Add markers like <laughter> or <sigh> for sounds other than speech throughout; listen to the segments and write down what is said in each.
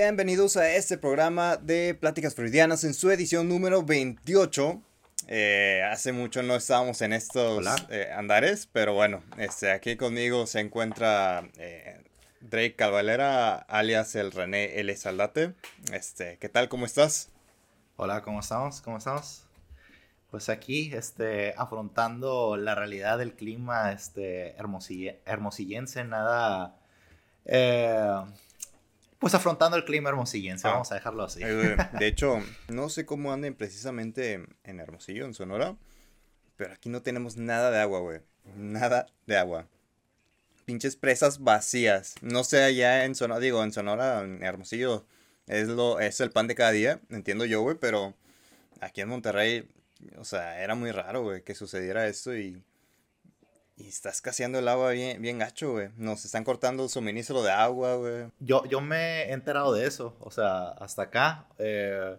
Bienvenidos a este programa de Pláticas Freudianas en su edición número 28. Eh, hace mucho no estábamos en estos eh, andares, pero bueno, este, aquí conmigo se encuentra eh, Drake Calvalera, alias el René L. Saldate. Este, ¿Qué tal? ¿Cómo estás? Hola, ¿cómo estamos? ¿Cómo estamos? Pues aquí, este, afrontando la realidad del clima, este, hermosillense, nada, pues afrontando el clima hermosillense, ah. vamos a dejarlo así. <laughs> de hecho, no sé cómo anden precisamente en Hermosillo, en Sonora, pero aquí no tenemos nada de agua, güey. Nada de agua. Pinches presas vacías. No sé allá en Sonora, digo, en Sonora, en Hermosillo, es, lo, es el pan de cada día, entiendo yo, güey, pero aquí en Monterrey, o sea, era muy raro, güey, que sucediera esto y y está escaseando el agua bien, bien gacho, güey. Nos están cortando el suministro de agua, güey. Yo, yo me he enterado de eso, o sea, hasta acá. Eh,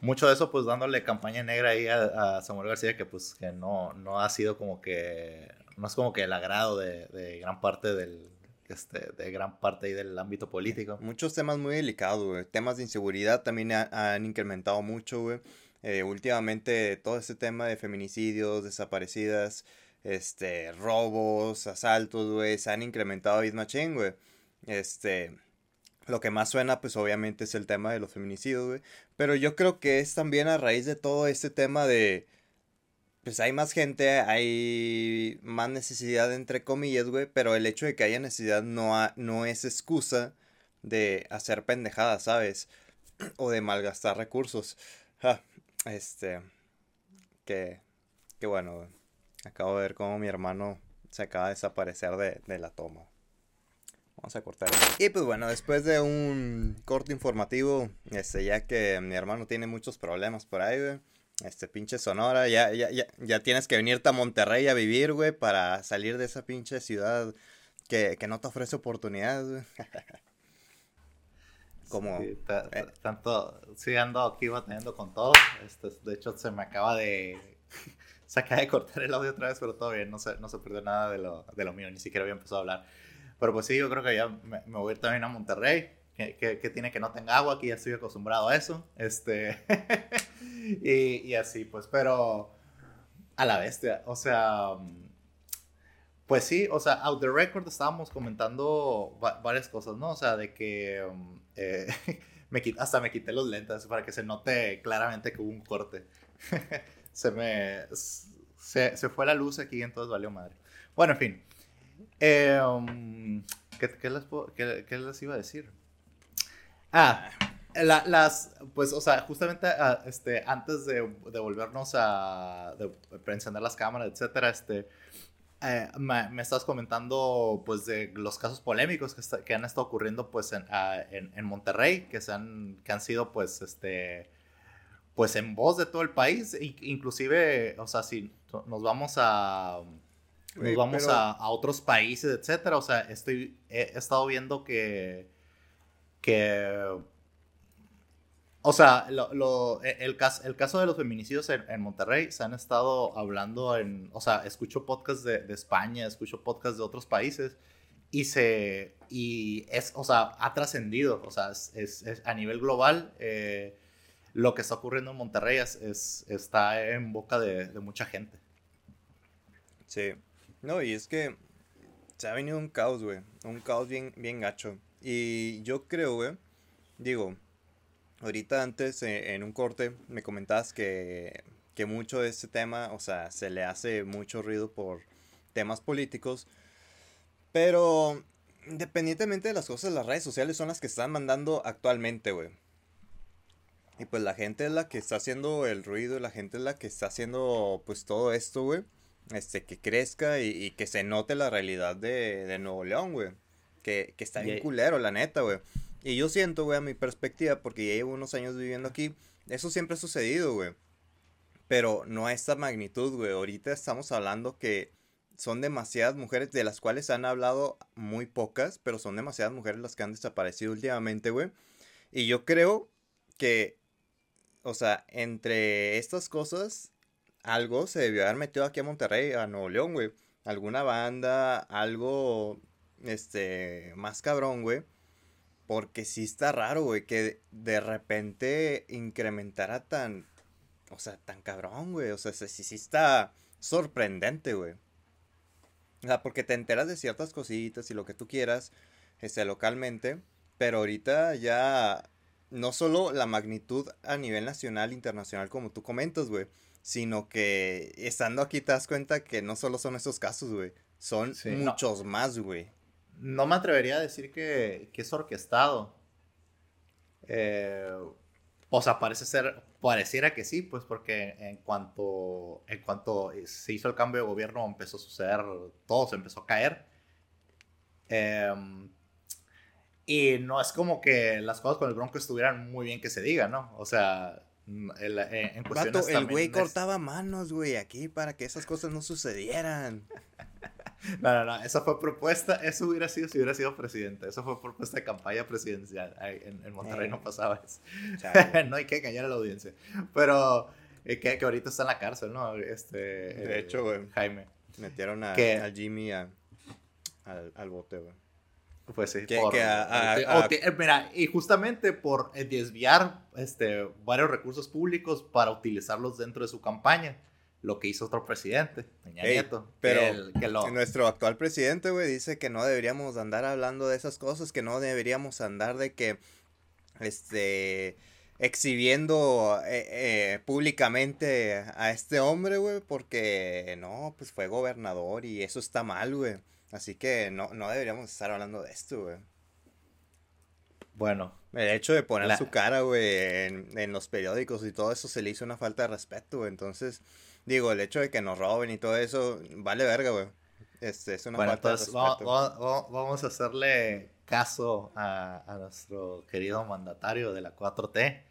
mucho de eso, pues dándole campaña negra ahí a, Samuel García, que pues que no, no ha sido como que, no es como que el agrado de, de gran parte del, este, de gran parte ahí del ámbito político. Muchos temas muy delicados, güey. Temas de inseguridad también han incrementado mucho, güey. Eh, últimamente todo este tema de feminicidios, desaparecidas, este, robos, asaltos, güey, se han incrementado bien machín, güey. Este, lo que más suena, pues obviamente es el tema de los feminicidios, güey. Pero yo creo que es también a raíz de todo este tema de, pues hay más gente, hay más necesidad, entre comillas, güey. Pero el hecho de que haya necesidad no, no es excusa de hacer pendejadas, ¿sabes? <clears throat> O de malgastar recursos. este, que, que bueno, güey. Acabo de ver cómo mi hermano se acaba de desaparecer de, la toma. Vamos a cortar. Y pues bueno, después de un corte informativo, este, ya que mi hermano tiene muchos problemas por ahí, güey. Este pinche Sonora, ya, ya, ya, ya tienes que venirte a Monterrey a vivir, güey, para salir de esa pinche ciudad que, no te ofrece oportunidades, güey. <laughs> Como. Sí, eh, tanto, sí, ando aquí batallando con todo. Este, de hecho, se me acaba de se acaba de cortar el audio otra vez, pero todo bien, no se, no se perdió nada de lo, de lo mío, ni siquiera había empezado a hablar. Pero pues sí, yo creo que ya me, voy a ir también a Monterrey, que, que, tiene que no tenga agua, aquí ya estoy acostumbrado a eso. Este, <laughs> y, y, así, pues, pero a la bestia, o sea, pues sí, o sea, out the record estábamos comentando varias cosas, ¿no? O sea, de que um, eh, <laughs> me, hasta me quité los lentes para que se note claramente que hubo un corte. <laughs> se me. Se, se, fue la luz aquí, entonces valió madre. Bueno, en fin. Um, ¿qué, qué, les qué, les iba a decir? Ah, las. Pues, o sea, justamente ah, este, antes de, de, volvernos a. de, encender las cámaras, etcétera, este. Eh, me, me, estás comentando pues de los casos polémicos que, que han estado ocurriendo pues en, ah, en, en, Monterrey que se han que han sido pues este pues en voz de todo el país, inclusive, o sea, si nos vamos a nos vamos a, otros países, etcétera, o sea, estoy he, estado viendo que que o sea, lo, e, el, caso, el caso de los feminicidios en, Monterrey se han estado hablando en, o sea, escucho podcasts de, España, escucho podcasts de otros países y se, y es, o sea, ha trascendido, o sea, es, a nivel global, eh, lo que está ocurriendo en Monterrey es, está en boca de, mucha gente. Sí. No, y es que se ha venido un caos, güey. Un caos bien, bien gacho. Y yo creo, güey, digo, ahorita antes eh, en un corte me comentabas que, que mucho de este tema, o sea, se le hace mucho ruido por temas políticos. Pero independientemente de las cosas, las redes sociales son las que están mandando actualmente, güey. Y pues la gente es la que está haciendo el ruido, la gente es la que está haciendo pues todo esto, güey. Este, que crezca y, que se note la realidad de, de Nuevo León, güey. Que, que está bien culero, la neta, güey. Y yo siento, güey, a mi perspectiva, porque ya llevo unos años viviendo aquí, eso siempre ha sucedido, güey. Pero no a esta magnitud, güey. Ahorita estamos hablando que son demasiadas mujeres, de las cuales han hablado muy pocas, pero son demasiadas mujeres las que han desaparecido últimamente, güey. Y yo creo que o sea, entre estas cosas, algo se debió haber metido aquí a Monterrey, a Nuevo León, güey. Alguna banda, algo, este, más cabrón, güey. Porque sí está raro, güey, que de repente incrementara tan, o sea, tan cabrón, güey. O sea, sí, sí está sorprendente, güey. O sea, porque te enteras de ciertas cositas y lo que tú quieras, este, localmente, pero ahorita ya no solo la magnitud a nivel nacional, internacional, como tú comentas, güey, sino que estando aquí te das cuenta que no solo son esos casos, güey, son muchos más, güey. No me atrevería a decir que, que es orquestado. Eh, o sea, parece ser, pareciera que sí, pues porque en cuanto, en cuanto se hizo el cambio de gobierno empezó a suceder, todo se empezó a caer. Em, y no es como que las cosas con el Bronco estuvieran muy bien que se diga, ¿no? O sea, el, eh, en cuestiones el güey cortaba manos, güey, aquí para que esas cosas no sucedieran. <laughs> No, no, no, esa fue propuesta, eso hubiera sido si hubiera sido presidente, eso fue propuesta de campaña presidencial, en, Monterrey no eh, pasaba eso, <laughs> no hay que engañar a la audiencia, pero eh, que, que, ahorita está en la cárcel, ¿no? Este, de hecho, güey, Jaime. Metieron a, Jimmy al, al bote, güey. Pues sí, mira, y justamente por decviar este, varios recursos públicos para utilizarlos dentro de su campaña lo que hizo otro presidente, Peña Nieto. Pero que nuestro actual presidente, güey, dice que no deberíamos andar hablando de esas cosas, que no deberíamos andar de que, este, exhibiendo eh, eh, públicamente a este hombre, güey, porque no, pues fue gobernador y eso está mal, güey. Así que no, no deberíamos estar hablando de esto, güey. Bueno. El hecho de poner su cara, güey, en, en, los periódicos y todo eso se le hizo una falta de respeto, güey. Entonces, digo, el hecho de que nos roben y todo eso, vale verga, güey. Este, es una bueno, entonces, Vamos, vamos, a hacerle caso a, a, nuestro querido mandatario de la 4T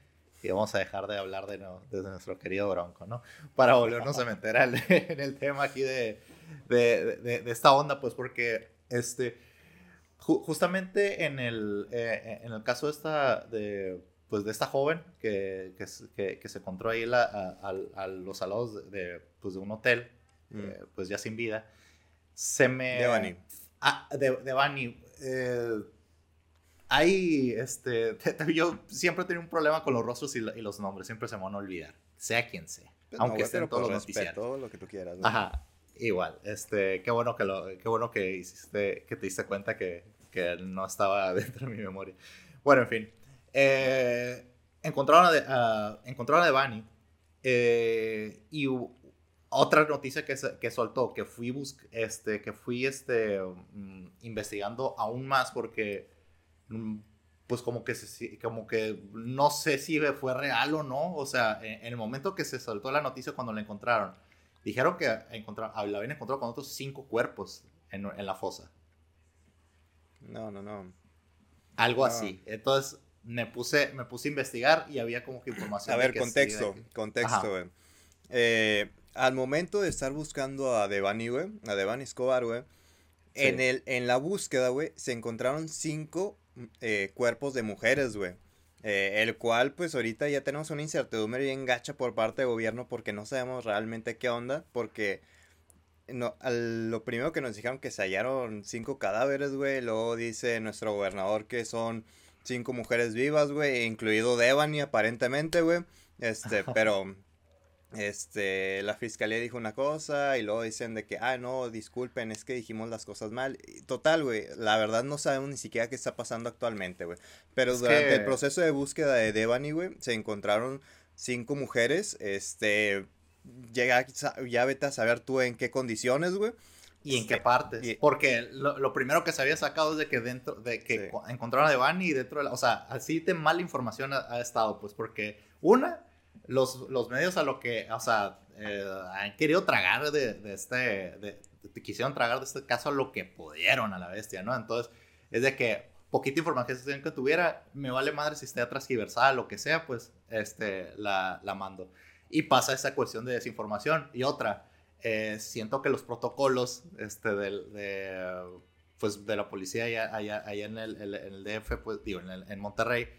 y vamos a dejar de hablar de, de nuestro querido Bronco, ¿no? Para volvernos a meter <laughs> en el tema aquí de, de, de, esta onda, pues porque este, justamente en el, eh, en el caso de esta, de, pues de esta joven que, que, que, se encontró ahí la, a, a, los salados de, pues de un hotel, mm. eh, pues ya sin vida, se me... De Bani. Ah, de, de Bani. Eh, hay, este, yo siempre he tenido un problema con los rostros y, los nombres, siempre se me van a olvidar, sea quien sea, pues aunque estén todos los noticiarios. lo que tú quieras. Ajá, igual, este, qué bueno que lo, qué bueno que hiciste, que te diste cuenta que, que no estaba <laughs> dentro de mi memoria. Bueno, en fin, eh, encontraron, a de, encontraron a Devani eh, y otra noticia que, que soltó, que fui, este, que fui este, mm, investigando aún más porque mm, pues como que, se, como que no sé si fue real o no, o sea, en, el momento que se soltó la noticia cuando la encontraron, dijeron que encontraron, la habían encontrado con otros cinco cuerpos en, en la fosa. No, no, no. Algo así. Entonces, me puse, me puse a investigar y había como que información. A ver, contexto, contexto, güey. Eh, al momento de estar buscando a Devani, güey, a Devani Escobar, güey, en, el, en la búsqueda, güey, se encontraron cinco eh, cuerpos de mujeres, güey. Eh, el cual, pues ahorita ya tenemos una incertidumbre bien gacha por parte del gobierno porque no sabemos realmente qué onda, porque no, lo primero que nos dijeron que se hallaron cinco cadáveres, güey, luego dice nuestro gobernador que son cinco mujeres vivas, güey, incluido Devani aparentemente, güey. Este, <laughs> pero este, la fiscalía dijo una cosa y luego dicen de que, ah, no, disculpen, es que dijimos las cosas mal. Total, güey, la verdad no sabemos ni siquiera qué está pasando actualmente, güey. Pero durante el proceso de búsqueda de Devani, güey, se encontraron cinco mujeres, este, llega, ya vete a saber tú en qué condiciones, güey. ¿Y en qué partes? Porque lo, primero que se había sacado es de que dentro, de que encontraron a Devani y dentro de la, o sea, así de mala información ha, estado, pues, porque una, los, los medios a lo que, o sea, eh, han querido tragar de, de este, de, quisieron tragar de este caso a lo que pudieron a la bestia, ¿no? Entonces, es de que poquita información que tuviera, me vale madre si esté transgiversada, lo que sea, pues, este, la, la mando. Y pasa esa cuestión de desinformación. Y otra, eh, siento que los protocolos este, de, pues, de la policía allá, allá, en, el, en, el, DF, pues, digo, en, en, Monterrey,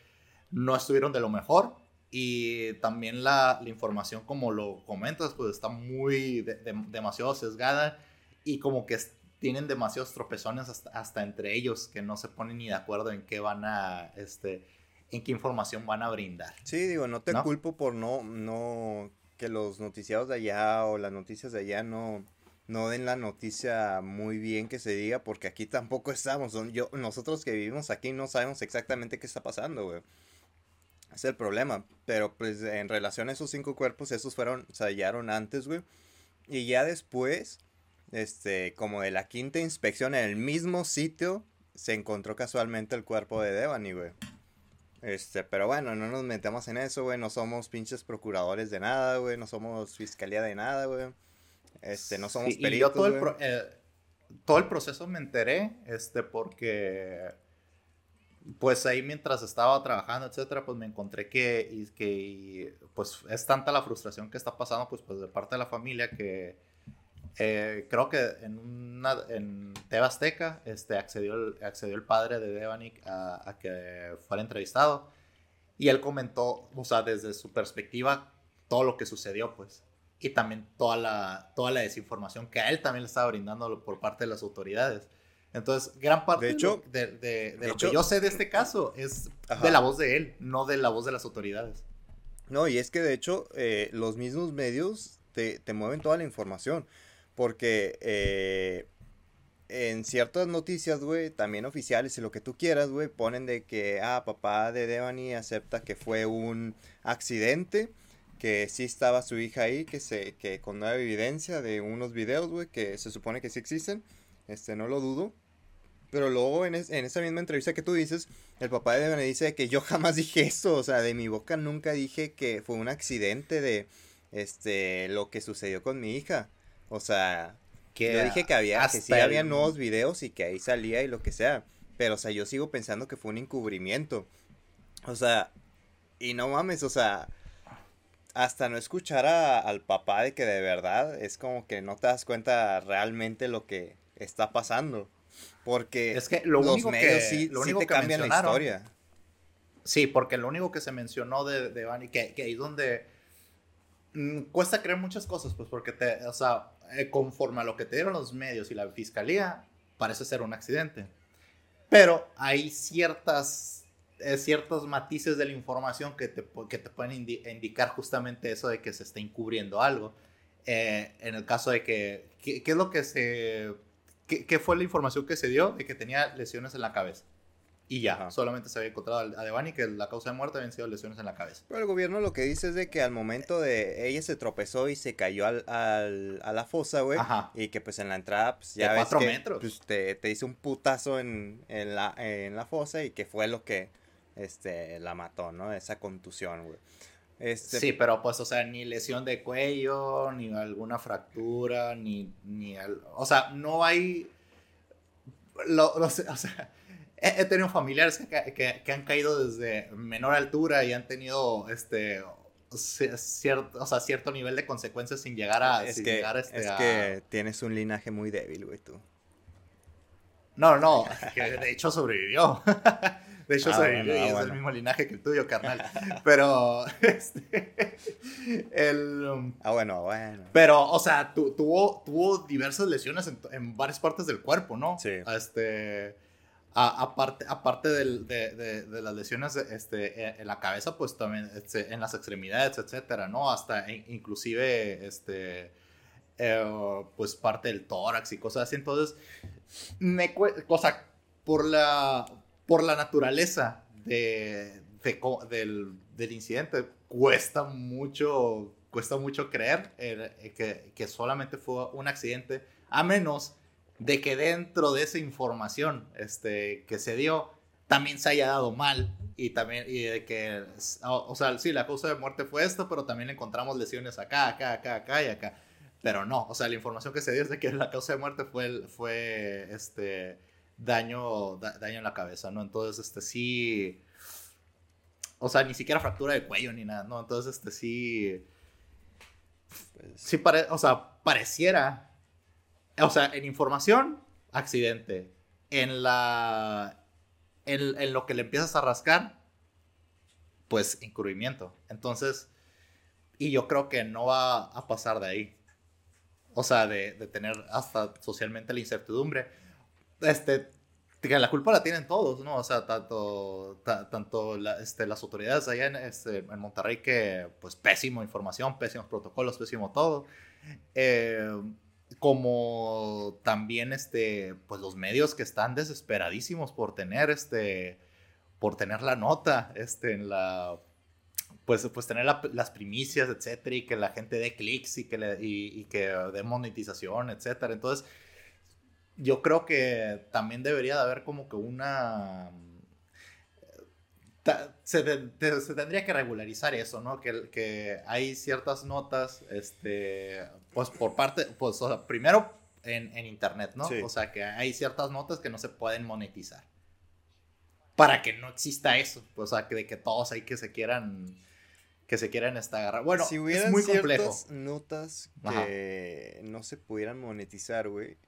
no estuvieron de lo mejor. Y también la, la información, como lo comentas, pues está muy, demasiado sesgada. Y como que tienen demasiados tropezones hasta, entre ellos que no se ponen ni de acuerdo en qué van a, este, en qué información van a brindar. Sí, digo, no te culpo por no, no, que los noticiados de allá o las noticias de allá no, no den la noticia muy bien que se diga, porque aquí tampoco estamos. Yo, nosotros que vivimos aquí no sabemos exactamente qué está pasando, güey. Es el problema. Pero pues en relación a esos cinco cuerpos, esos fueron, se hallaron antes, güey. Y ya después, este, como de la quinta inspección en el mismo sitio, se encontró casualmente el cuerpo de Devani, güey. Este, pero bueno, no nos metemos en eso, güey. No somos pinches procuradores de nada, güey. No somos fiscalía de nada, güey. Este, no somos peritos, y yo todo el, eh, todo el proceso me enteré, este, porque pues ahí mientras estaba trabajando, etcétera, pues me encontré que, y, que pues es tanta la frustración que está pasando, pues, pues de parte de la familia que eh, creo que en una, en este, accedió, el, accedió el padre de Devanik a, que fuera entrevistado y él comentó, o sea, desde su perspectiva, todo lo que sucedió, pues, y también toda la, toda la desinformación que a él también le estaba brindando por parte de las autoridades. Entonces, gran parte de, hecho, de, lo que yo sé de este caso es de la voz de él, no de la voz de las autoridades. No, y es que de hecho eh, los mismos medios te, te, mueven toda la información. Porque eh, en ciertas noticias, güey, también oficiales y lo que tú quieras, güey, ponen de que, ah, papá de Devani acepta que fue un accidente, que sí estaba su hija ahí, que se, que con nueva evidencia de unos videos, güey, que se supone que sí existen, este, no lo dudo. Pero luego en, en, esa misma entrevista que tú dices, el papá de Devani dice que yo jamás <laughs> dije eso, o sea, de mi boca nunca dije que fue un accidente de, este, lo que sucedió con mi hija. O sea, que yo dije que había, que sí había nuevos videos y que ahí salía y lo que sea. Pero, o sea, yo sigo pensando que fue un encubrimiento. O sea, y no mames, o sea, hasta no escuchar al papá de que de verdad es como que no te das cuenta realmente lo que está pasando. Porque es que lo los único medios sí, lo único te que cambian la historia. Sí, porque lo único que se mencionó de, de Bani, que, que ahí donde mm, cuesta creer muchas cosas, pues porque te, o sea, eh, conforme a lo que te dieron los medios y la fiscalía, parece ser un accidente. Pero hay ciertas, eh, ciertos matices de la información que te, que te pueden indicar justamente eso de que se está encubriendo algo. Eh, en el caso de que, ¿qué, es lo que se, qué, qué fue la información que se dio de que tenía lesiones en la cabeza? y ya, solamente se había encontrado a Devani que la causa de muerte habían sido lesiones en la cabeza. Pero el gobierno lo que dice es de que al momento de ella se tropezó y se cayó al, a la fosa, güey, y que pues en la entrada pues ya de ves que, metros. Pues, te, te hizo un putazo en, en, la, en la fosa y que fue lo que este, la mató, ¿no? Esa contusión, güey. Este... Sí, pero pues, o sea, ni lesión de cuello, ni alguna fractura, ni, ni o sea, no hay, lo, o sea, he, tenido familiares que, que, han caído desde menor altura y han tenido este cierto, o sea, cierto nivel de consecuencias sin llegar a... Es, que, este, es que tienes un linaje muy débil, güey, tú. No, no, <laughs> de hecho sobrevivió. <laughs> De hecho, ah, y ah, es el mismo linaje que el tuyo, carnal. Pero, <laughs> este, el... Um, ah, bueno, bueno. Pero, o sea, tuvo, tuvo diversas lesiones en, en, varias partes del cuerpo, ¿no? Sí. Este aparte aparte de, las lesiones este, e, en la cabeza, pues también este, en las extremidades, etcétera, ¿no? Hasta inclusive, este, eh, pues parte del tórax y cosas así. Entonces, me cosa, por la, por la naturaleza de, del, del, incidente, cuesta mucho, cuesta mucho creer eh, que, que solamente fue un accidente, a menos de que dentro de esa información este, que se dio también se haya dado mal y también y de que o, sea sí la causa de muerte fue esto pero también encontramos lesiones acá acá acá acá y acá. Pero no o sea la información que se dio es de que la causa de muerte fue fue este daño daño en la cabeza no entonces este sí o sea ni siquiera fractura de cuello ni nada no entonces este sí sí pare, o sea pareciera o sea, en información, accidente. En la. En, lo que le empiezas a rascar, pues encubrimiento. Entonces, y yo creo que no va a pasar de ahí. o sea, de, de tener hasta socialmente la incertidumbre, este, que la culpa la tienen todos, ¿no? O sea, tanto, tanto este, las autoridades allá en, este, en Monterrey que, pues, pésimo información, pésimos protocolos, pésimo todo. Eh, como también, este, pues, los medios que están desesperadísimos por tener, este, por tener la nota, este, en la, pues, pues tener las primicias, etcétera, y que la gente dé clics y que, le, y, y que dé monetización, etcétera. Entonces, yo creo que también debería de haber como que una... Se, tendría que regularizar eso, ¿no? Que, que hay ciertas notas, este, pues por parte, pues primero en, en, internet, ¿no? O sea, que hay ciertas notas que no se pueden monetizar. Para que no exista eso, o sea, que de que todos hay que se quieran que se quieran esta agarrar. Bueno, si es muy complejo. notas que no se pudieran monetizar, güey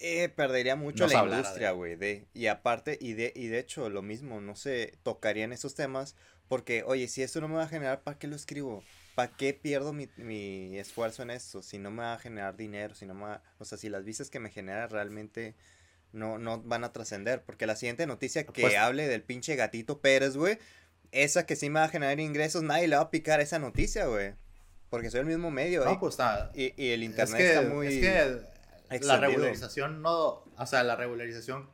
eh, perdería mucho la industria, güey. De, y aparte, y de, y de hecho, lo mismo, no se tocarían esos temas. Porque, oye, si esto no me va a generar, ¿para qué lo escribo? ¿Para qué pierdo mi, mi, esfuerzo en esto? Si no me va a generar dinero, si no me va, O sea, si las vistas que me genera realmente no, no van a trascender. Porque la siguiente noticia que pues hable del pinche gatito Pérez, güey. Esa que sí me va a generar ingresos, nadie le va a picar esa noticia, güey. Porque soy el mismo medio, No, pues está. Y, y el internet está muy. Es que la regularización no, o sea, la regularización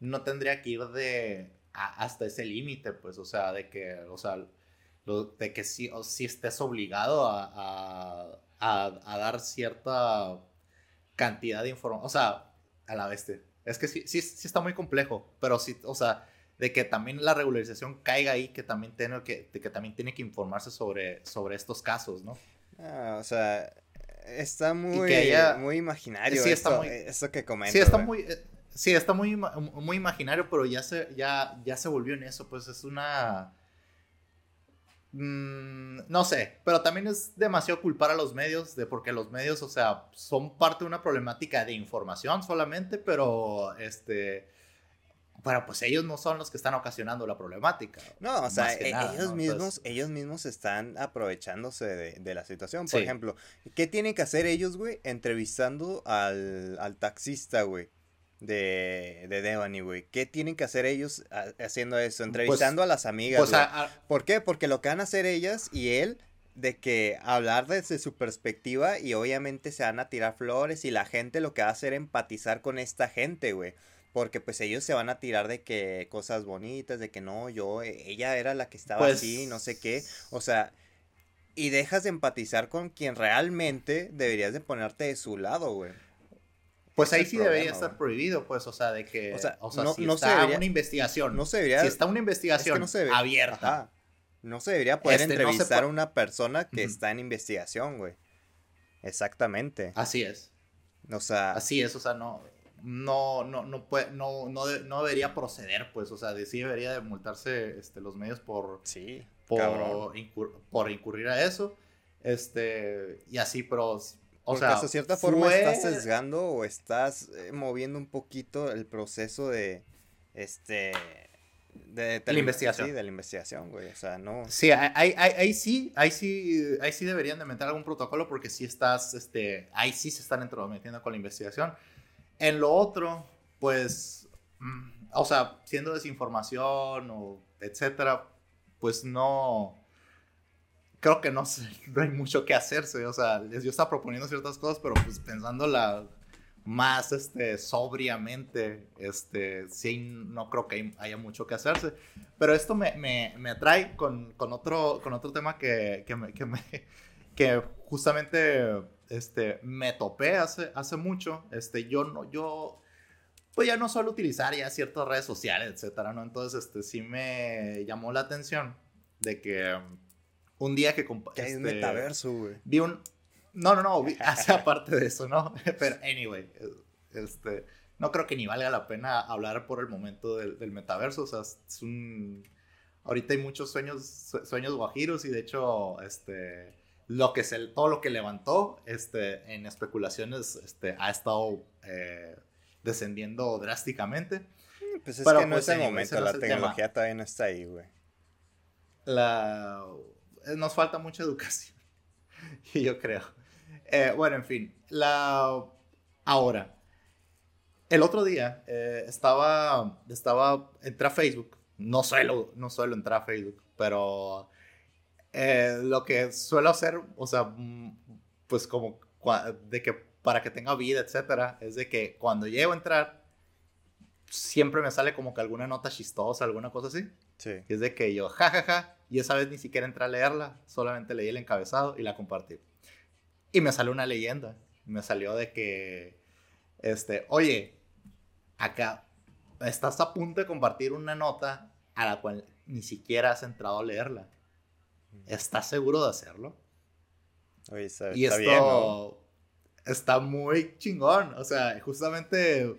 no tendría que ir de hasta ese límite, pues, o sea, de que, o sea, de que si, o si estés obligado a, a, dar cierta cantidad de información, o sea, a la vez, es que sí, sí, sí está muy complejo, pero sí, o sea, de que también la regularización caiga ahí, que también tiene que, que también tiene que informarse sobre, sobre estos casos, ¿no? Ah, o sea, está muy, muy imaginario sí, está muy, eso que comento. Sí, está muy, eh, sí, está muy, muy imaginario, pero ya se, ya, ya se volvió en eso, pues es una... Mm, no sé, pero también es demasiado culpar a los medios, de porque los medios, o sea, son parte de una problemática de información solamente, pero este pero pues ellos no son los que están ocasionando la problemática. No, o sea, e, ellos mismos, ellos mismos están aprovechándose de, la situación. Por ejemplo, ¿qué tienen que hacer ellos, güey? Entrevistando al, taxista, güey. De, de Devani, güey. ¿Qué tienen que hacer ellos haciendo eso? Pues, Entrevistando a las amigas. Pues ¿Por qué? Porque lo que van a hacer ellas y él de que hablar desde su perspectiva y obviamente se van a tirar flores y la gente lo que va a hacer es empatizar con esta gente, güey. Porque pues ellos se van a tirar de que cosas bonitas, de que no, yo, e, ella era la que estaba pues así, no sé qué. O sea, y dejas de empatizar con quien realmente deberías de ponerte de su lado, güey. Pues ahí sí debería estar prohibido, pues, o sea, de que, o sea, no, si está una investigación, no se debería, si está una investigación abierta, no se debería poder este, entrevistar a una persona que está en investigación, güey. Exactamente. Así es. O sea, así es, o sea, no, no, no, no, puede, no, no, no, debería proceder, pues, o sea, de, sí debería de multarse este, los medios por, sí, por, por incurrir a eso, este, y así, pero, o sea, de cierta forma estás sesgando o estás eh, moviendo un poquito el proceso de, este, de, la investigación. Sí, de la investigación, güey, o sea, no. Sí, ahí, ahí, sí, ahí sí, ahí sí deberían de meter algún protocolo porque sí estás, este, ahí sí se están entrometiendo con la investigación. En lo otro, pues, mm, o sea, siendo desinformación o etcétera, pues no, creo que no, <laughs> no hay mucho que hacerse. O sea, yo estaba proponiendo ciertas cosas, pero pues pensándola más este, sobriamente, este, sí, no creo que haya mucho que hacerse. Pero esto me, me, me atrae con, con, otro, con otro tema que, que, me, que, me, <laughs> que justamente este, me topé hace, hace mucho, este, yo no, yo, pues ya no suelo utilizar ya ciertas redes sociales, etcétera, ¿no? Entonces, este, sí me llamó la atención de que um, un día que... Que hay un este, metaverso, güey. Vi un... No, no, no, <laughs> hace aparte de eso, ¿no? <laughs> Pero, anyway, este, no creo que ni valga la pena hablar por el momento del, del metaverso, o sea, es un... Ahorita hay muchos sueños, sueños guajiros y de hecho, este lo que se, todo lo que levantó este, en especulaciones este, ha estado eh, descendiendo drásticamente. Pues es que no es el momento, la tecnología todavía no está ahí, güey. La... Nos falta mucha <laughs> educación, yo creo. Eh, bueno, en fin. La... Ahora, el otro día eh, estaba, estaba, entré a Facebook. No suelo, no suelo entrar a Facebook, pero eh, lo que suelo hacer, o sea, mm, pues como de que para que tenga vida, etcétera, es de que cuando llego a entrar, siempre me sale como que alguna nota chistosa, alguna cosa así. Sí. Y es de que yo, jajaja, ja, ja, y esa vez ni siquiera entré a leerla, solamente leí el encabezado y la compartí. Y me salió una leyenda. Me salió de que, este, oye, acá estás a punto de compartir una nota a la cual ni siquiera has entrado a leerla. ¿Estás seguro de hacerlo? Oye, está, y esto está muy chingón. O sea, justamente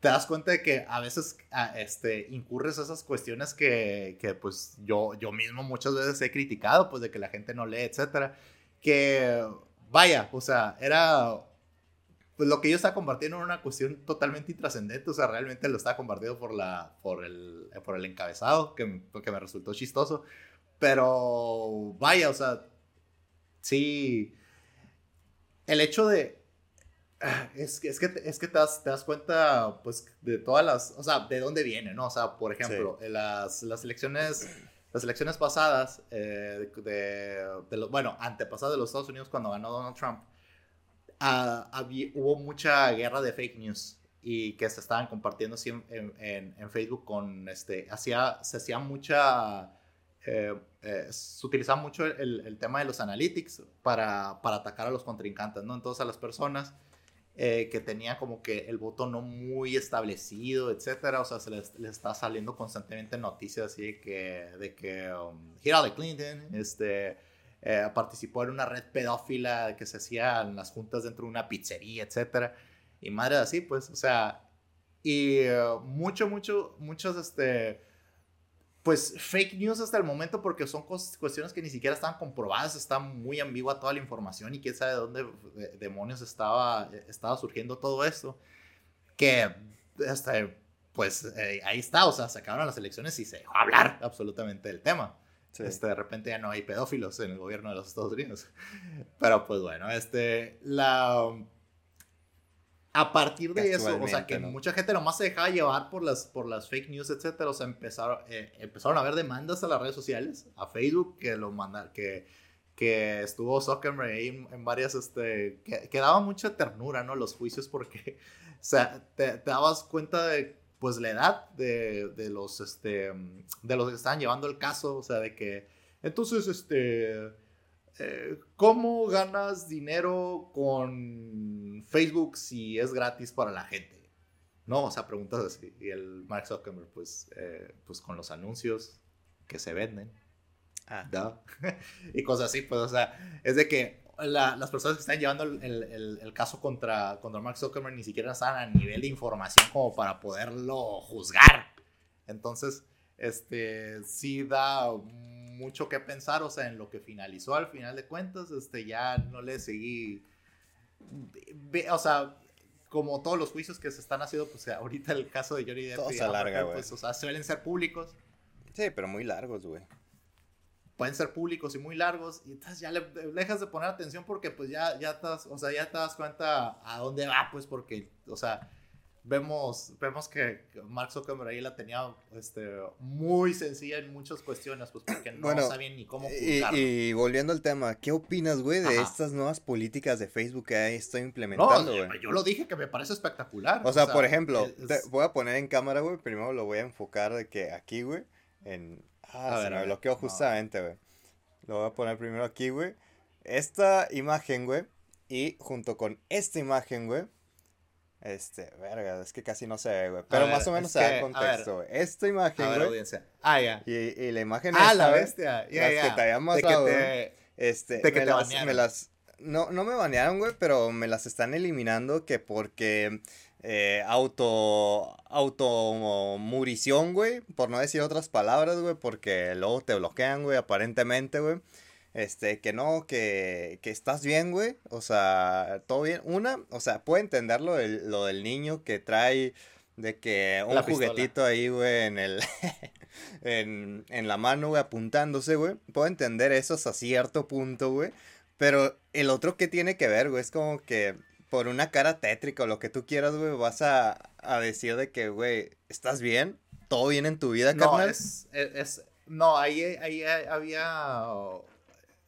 te das cuenta de que a veces este, incurres esas cuestiones que, que, pues yo, yo mismo muchas veces he criticado, pues de que la gente no lee, etcétera. Que vaya, o sea, era pues lo que yo estaba compartiendo era una cuestión totalmente intrascendente, o sea, realmente lo estaba compartiendo por, la, por, el, por el encabezado, que, que me resultó chistoso, pero vaya, o sea, sí, el hecho de, ah, es, es, que, es que te das, te das, cuenta, pues, de todas las, o sea, de dónde viene, ¿no? O sea, por ejemplo, las, las elecciones, las elecciones pasadas, eh, de, de, los, bueno, antepasadas de los Estados Unidos cuando ganó Donald Trump, hubo mucha guerra de fake news y que se estaban compartiendo en, en, Facebook con este, hacía, se hacía mucha, eh, eh, se utilizaba mucho el, el, tema de los analytics para, para, atacar a los contrincantes, ¿no? Entonces a las personas eh, que tenían como que el voto no muy establecido, etcétera, o sea, se les, les está saliendo constantemente noticias así de que, de que um, Hillary Clinton, este eh, participó en una red pedófila que se hacía en las juntas dentro de una pizzería, etcétera. Y madre así, pues, o sea, y eh, mucho, mucho, muchos, este, pues, fake news hasta el momento porque son cuestiones que ni siquiera están comprobadas, está muy ambigua toda la información y quién sabe de dónde demonios estaba, estaba surgiendo todo esto. Que, hasta, pues, eh, ahí está, o sea, se acabaron las elecciones y se dejó hablar absolutamente del tema. Este, de repente ya no hay pedófilos en el gobierno de los Estados Unidos. <laughs> Pero pues bueno, este, la... A partir de eso, o sea, que mucha gente nomás se dejaba llevar por las, por las fake news, etcétera, o sea, empezaron, eh, empezaron a haber demandas a las redes sociales, a Facebook, que lo manda, que, que estuvo Zuckerberg ahí en, varias, este, que, que, daba mucha ternura, ¿no? Los juicios, porque, <laughs> o sea, te, te dabas cuenta de pues la edad de, de, los, este, de los que estaban llevando el caso, o sea, de que, entonces, este, eh, ¿cómo ganas dinero con Facebook si es gratis para la gente? No, o sea, preguntas así. Y el Mark Zuckerberg, pues, eh, pues con los anuncios que se venden. Ah. <laughs> y cosas así, pues, o sea, es de que las personas que están llevando el, el, caso contra, contra Mark Zuckerberg ni siquiera están a nivel de información como para poderlo juzgar. Entonces, este, sí da mucho que pensar, o sea, en lo que finalizó al final de cuentas, este, ya no le seguí, o sea, como todos los juicios que se están haciendo, pues ahorita el caso de Johnny Depp, se alarga, pues, o sea, suelen ser públicos. Sí, pero muy largos, güey pueden ser públicos y muy largos y entonces ya le, dejas de poner atención porque pues ya, ya, te, o sea, ya te das cuenta a dónde va, pues porque, o sea, vemos, vemos que Mark Zuckerberg ahí la tenía este, muy sencilla en muchas cuestiones, pues porque no sabían ni cómo y, y, volviendo al tema, ¿qué opinas, güey, de estas nuevas políticas de Facebook que estoy implementando, güey? No, yo lo dije que me parece espectacular. O, sea, por ejemplo, voy a poner en cámara, güey, primero lo voy a enfocar de que aquí, güey, en Ah, se me bloqueó justamente, güey. Lo voy a poner primero aquí, güey. Esta imagen, güey. Y junto con esta imagen, güey. Este, verga, es que casi no se ve, güey. Pero más o menos se da contexto, güey. Esta imagen, güey. Ah, ya. Y, y, la imagen Ah, la bestia. Ya, ya. que te habían matado, te... Este, de que me, te las, me las. No, no me banearon, güey, pero me las están eliminando que porque eh, auto, auto murición, güey, por no decir otras palabras, güey, porque luego te bloquean, güey, aparentemente, güey. Este, que no, que, que estás bien, güey. O sea, todo bien. Una, o sea, puedo entender lo del, lo del niño que trae de que un juguetito ahí, güey, en el. <laughs> en, en la mano, güey, apuntándose, güey. Puedo entender eso hasta cierto punto, güey. Pero el otro que tiene que ver, güey, es como que por una cara tétrica o lo que tú quieras, güey, vas a, a decir de que, güey, ¿estás bien? ¿Todo bien en tu vida, no, carnal? Es, es, no, ahí, ahí había,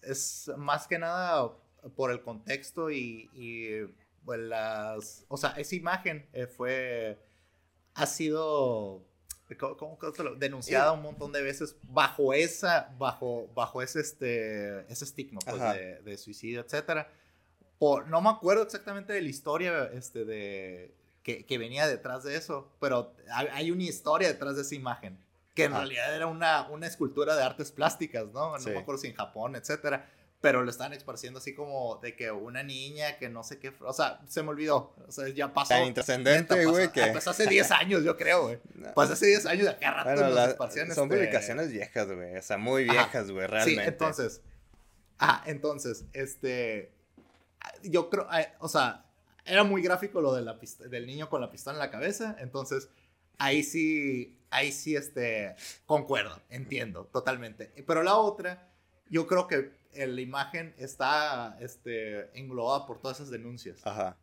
es más que nada por el contexto y, y pues las, o sea, esa imagen eh, fue, ha sido, ¿cómo, cómo denunciada un montón de veces bajo esa, bajo, bajo ese, este, ese estigma pues, de, de, suicidio, etcétera. Por, no me acuerdo exactamente de la historia este, de, que, que, venía detrás de eso, pero hay una historia detrás de esa imagen, que en realidad era una, una escultura de artes plásticas, ¿no? No me acuerdo si en Japón, etcétera pero lo están esparciendo así como de que una niña que no sé qué, o sea, se me olvidó, o sea, ya pasó. Tan intrascendente, güey, que... Pues hace 10 años, yo creo, güey. <laughs> Pues hace 10 años, de acá rato bueno, la, Son este publicaciones viejas, güey, o sea, muy viejas, güey, realmente. Sí, entonces, ah, entonces, este, yo creo, o sea, era muy gráfico lo de la del niño con la pistola en la cabeza, entonces, ahí sí, ahí sí, este, concuerdo, entiendo, totalmente. Pero la otra, yo creo que la imagen está este, englobada por todas esas denuncias. Ajá.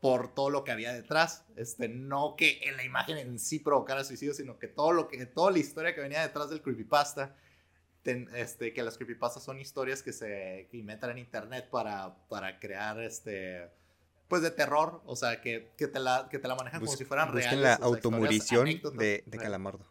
Por todo lo que había detrás. Este, no que en la imagen en sí provocara suicidio, sino que todo lo que, toda la historia que venía detrás del creepypasta. este, que las creepypastas son historias que se que inventan en internet para, para crear este pues de terror, o sea, que, que, te, la, que te la manejan como si fueran reales. la automurición de, de Calamardo.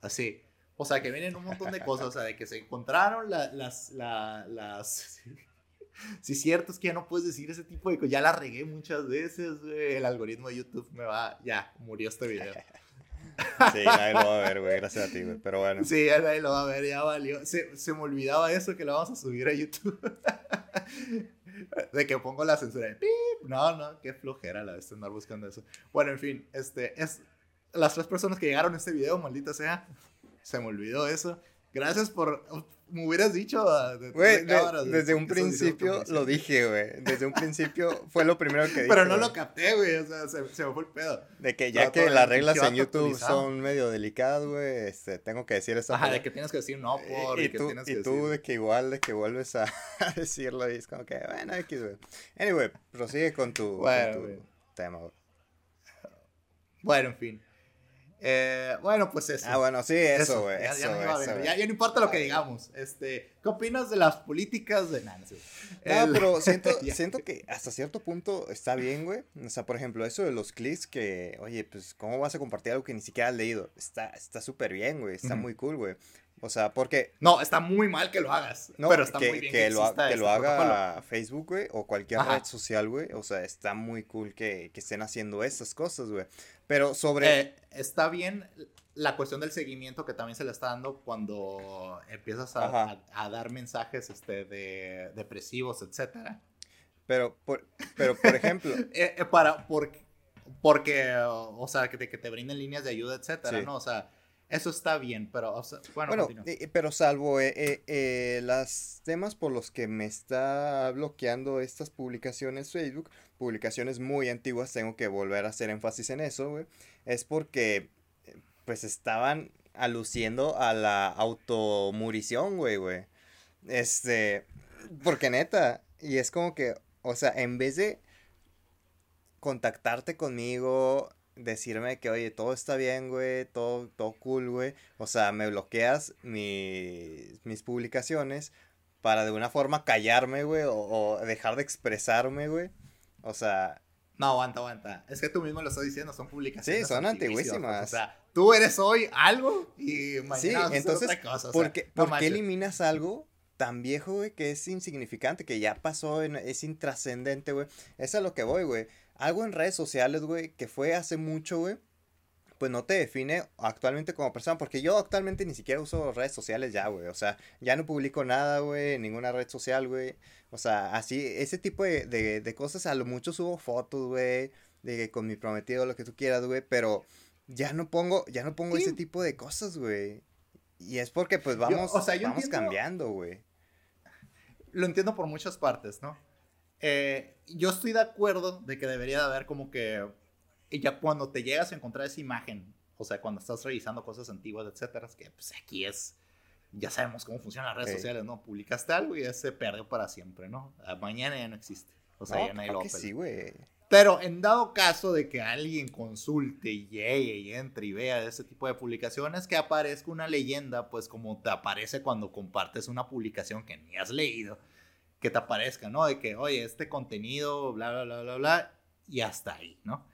Así. O sea, que vienen un montón de cosas, o sea, de que se encontraron las, las, <laughs> Si es cierto, es que ya no puedes decir ese tipo de cosas. Ya la regué muchas veces, güey. El algoritmo de YouTube me va. Ya, murió este video. <laughs> Sí, nadie lo va a ver, güey. Gracias a ti, güey. Pero bueno. Sí, ya nadie lo va a ver, ya valió. Se, se me olvidaba eso que lo vamos a subir a YouTube. <laughs> de que pongo la censura de No, no, qué flojera la de andar buscando eso. Bueno, en fin, este es. Las tres personas que llegaron a este video, maldita sea se me olvidó eso. Gracias por. Me hubieras dicho. Güey, desde un principio lo dije, güey. Desde un principio fue lo primero que dije. Pero no lo capté, güey. O sea, se, me fue el pedo. De que ya que las reglas en YouTube son medio delicadas, güey. Este, tengo que decir eso. Ajá, de que tienes que decir no por. Y, tú, y tú de que igual, de que vuelves <laughs> a, decirlo. Y es como que, bueno, X, güey. Anyway, prosigue con tu, con tu tema, güey. Bueno, en fin. Eh, bueno, pues eso. Ah, bueno, sí, eso, güey. Ya, ya, no importa lo que digamos. Este, ¿Qué opinas de las políticas de Nancy? No, pero <laughs> siento, siento que hasta cierto punto está bien, güey. O sea, por ejemplo, eso de los clics que, oye, pues, ¿cómo vas a compartir algo que ni siquiera has leído? Está súper bien, güey. Está muy cool, güey. O sea, porque... No, está muy mal que lo hagas. No, pero está muy bien que, lo, que lo este haga Facebook, güey, o cualquier red social, güey. O sea, está muy cool que, que estén haciendo esas cosas, güey. Pero sobre... Eh, está bien la cuestión del seguimiento que también se le está dando cuando empiezas a, a, dar mensajes este, de depresivos, etcétera. Pero, por, pero, por ejemplo... <laughs> Eh, eh, para, porque, porque, o sea, que te, que te brinden líneas de ayuda, etcétera, ¿no? O sea eso está bien, pero bueno, eh, pero salvo eh, eh, las temas por los que me está bloqueando estas publicaciones Facebook, publicaciones muy antiguas, tengo que volver a hacer énfasis en eso, güey, es porque pues estaban aluciendo a la automurición, güey, güey. Este, porque neta, y es como que, o sea, en vez de contactarte conmigo, decirme que, oye, todo está bien, güey, todo, todo cool, güey. O sea, me bloqueas mis, mis publicaciones para de una forma callarme, güey, o, dejar de expresarme, güey. O sea... No, aguanta, aguanta. Es que tú mismo lo estás diciendo, son publicaciones. Sí, son antiguísimas. O sea, tú eres hoy algo y mañana sí, entonces, otra cosa. ¿por, qué, ¿por qué eliminas algo tan viejo, güey, que es insignificante, que ya pasó, es intrascendente, güey? Es a lo que voy, güey algo en redes sociales, güey, que fue hace mucho, güey, pues no te define actualmente como persona, porque yo actualmente ni siquiera uso redes sociales ya, güey, o sea, ya no publico nada, güey, en ninguna red social, güey, o sea, así, ese tipo de, de, cosas, a lo mucho subo fotos, güey, de con mi prometido, lo que tú quieras, güey, pero ya no pongo, ya no pongo ese tipo de cosas, güey, y es porque, pues, vamos, o sea, vamos cambiando, güey. Lo entiendo por muchas partes, ¿no? Eh, yo estoy de acuerdo de que debería de haber como que ya cuando te llegas a encontrar esa imagen, o sea, cuando estás revisando cosas antiguas, etcétera, que pues aquí es ya sabemos cómo funcionan las redes sociales, ¿no? Publicaste algo y ya se perdió para siempre, ¿no? Mañana ya no existe. O sea, ya nadie lo sí, güey. Pero en dado caso de que alguien consulte y llegue y entre y vea ese tipo de publicaciones, que aparezca una leyenda, pues como te aparece cuando compartes una publicación que ni has leído, que te aparezca, ¿no? De que, oye, este contenido, bla, bla, bla, bla, bla, y hasta ahí, ¿no?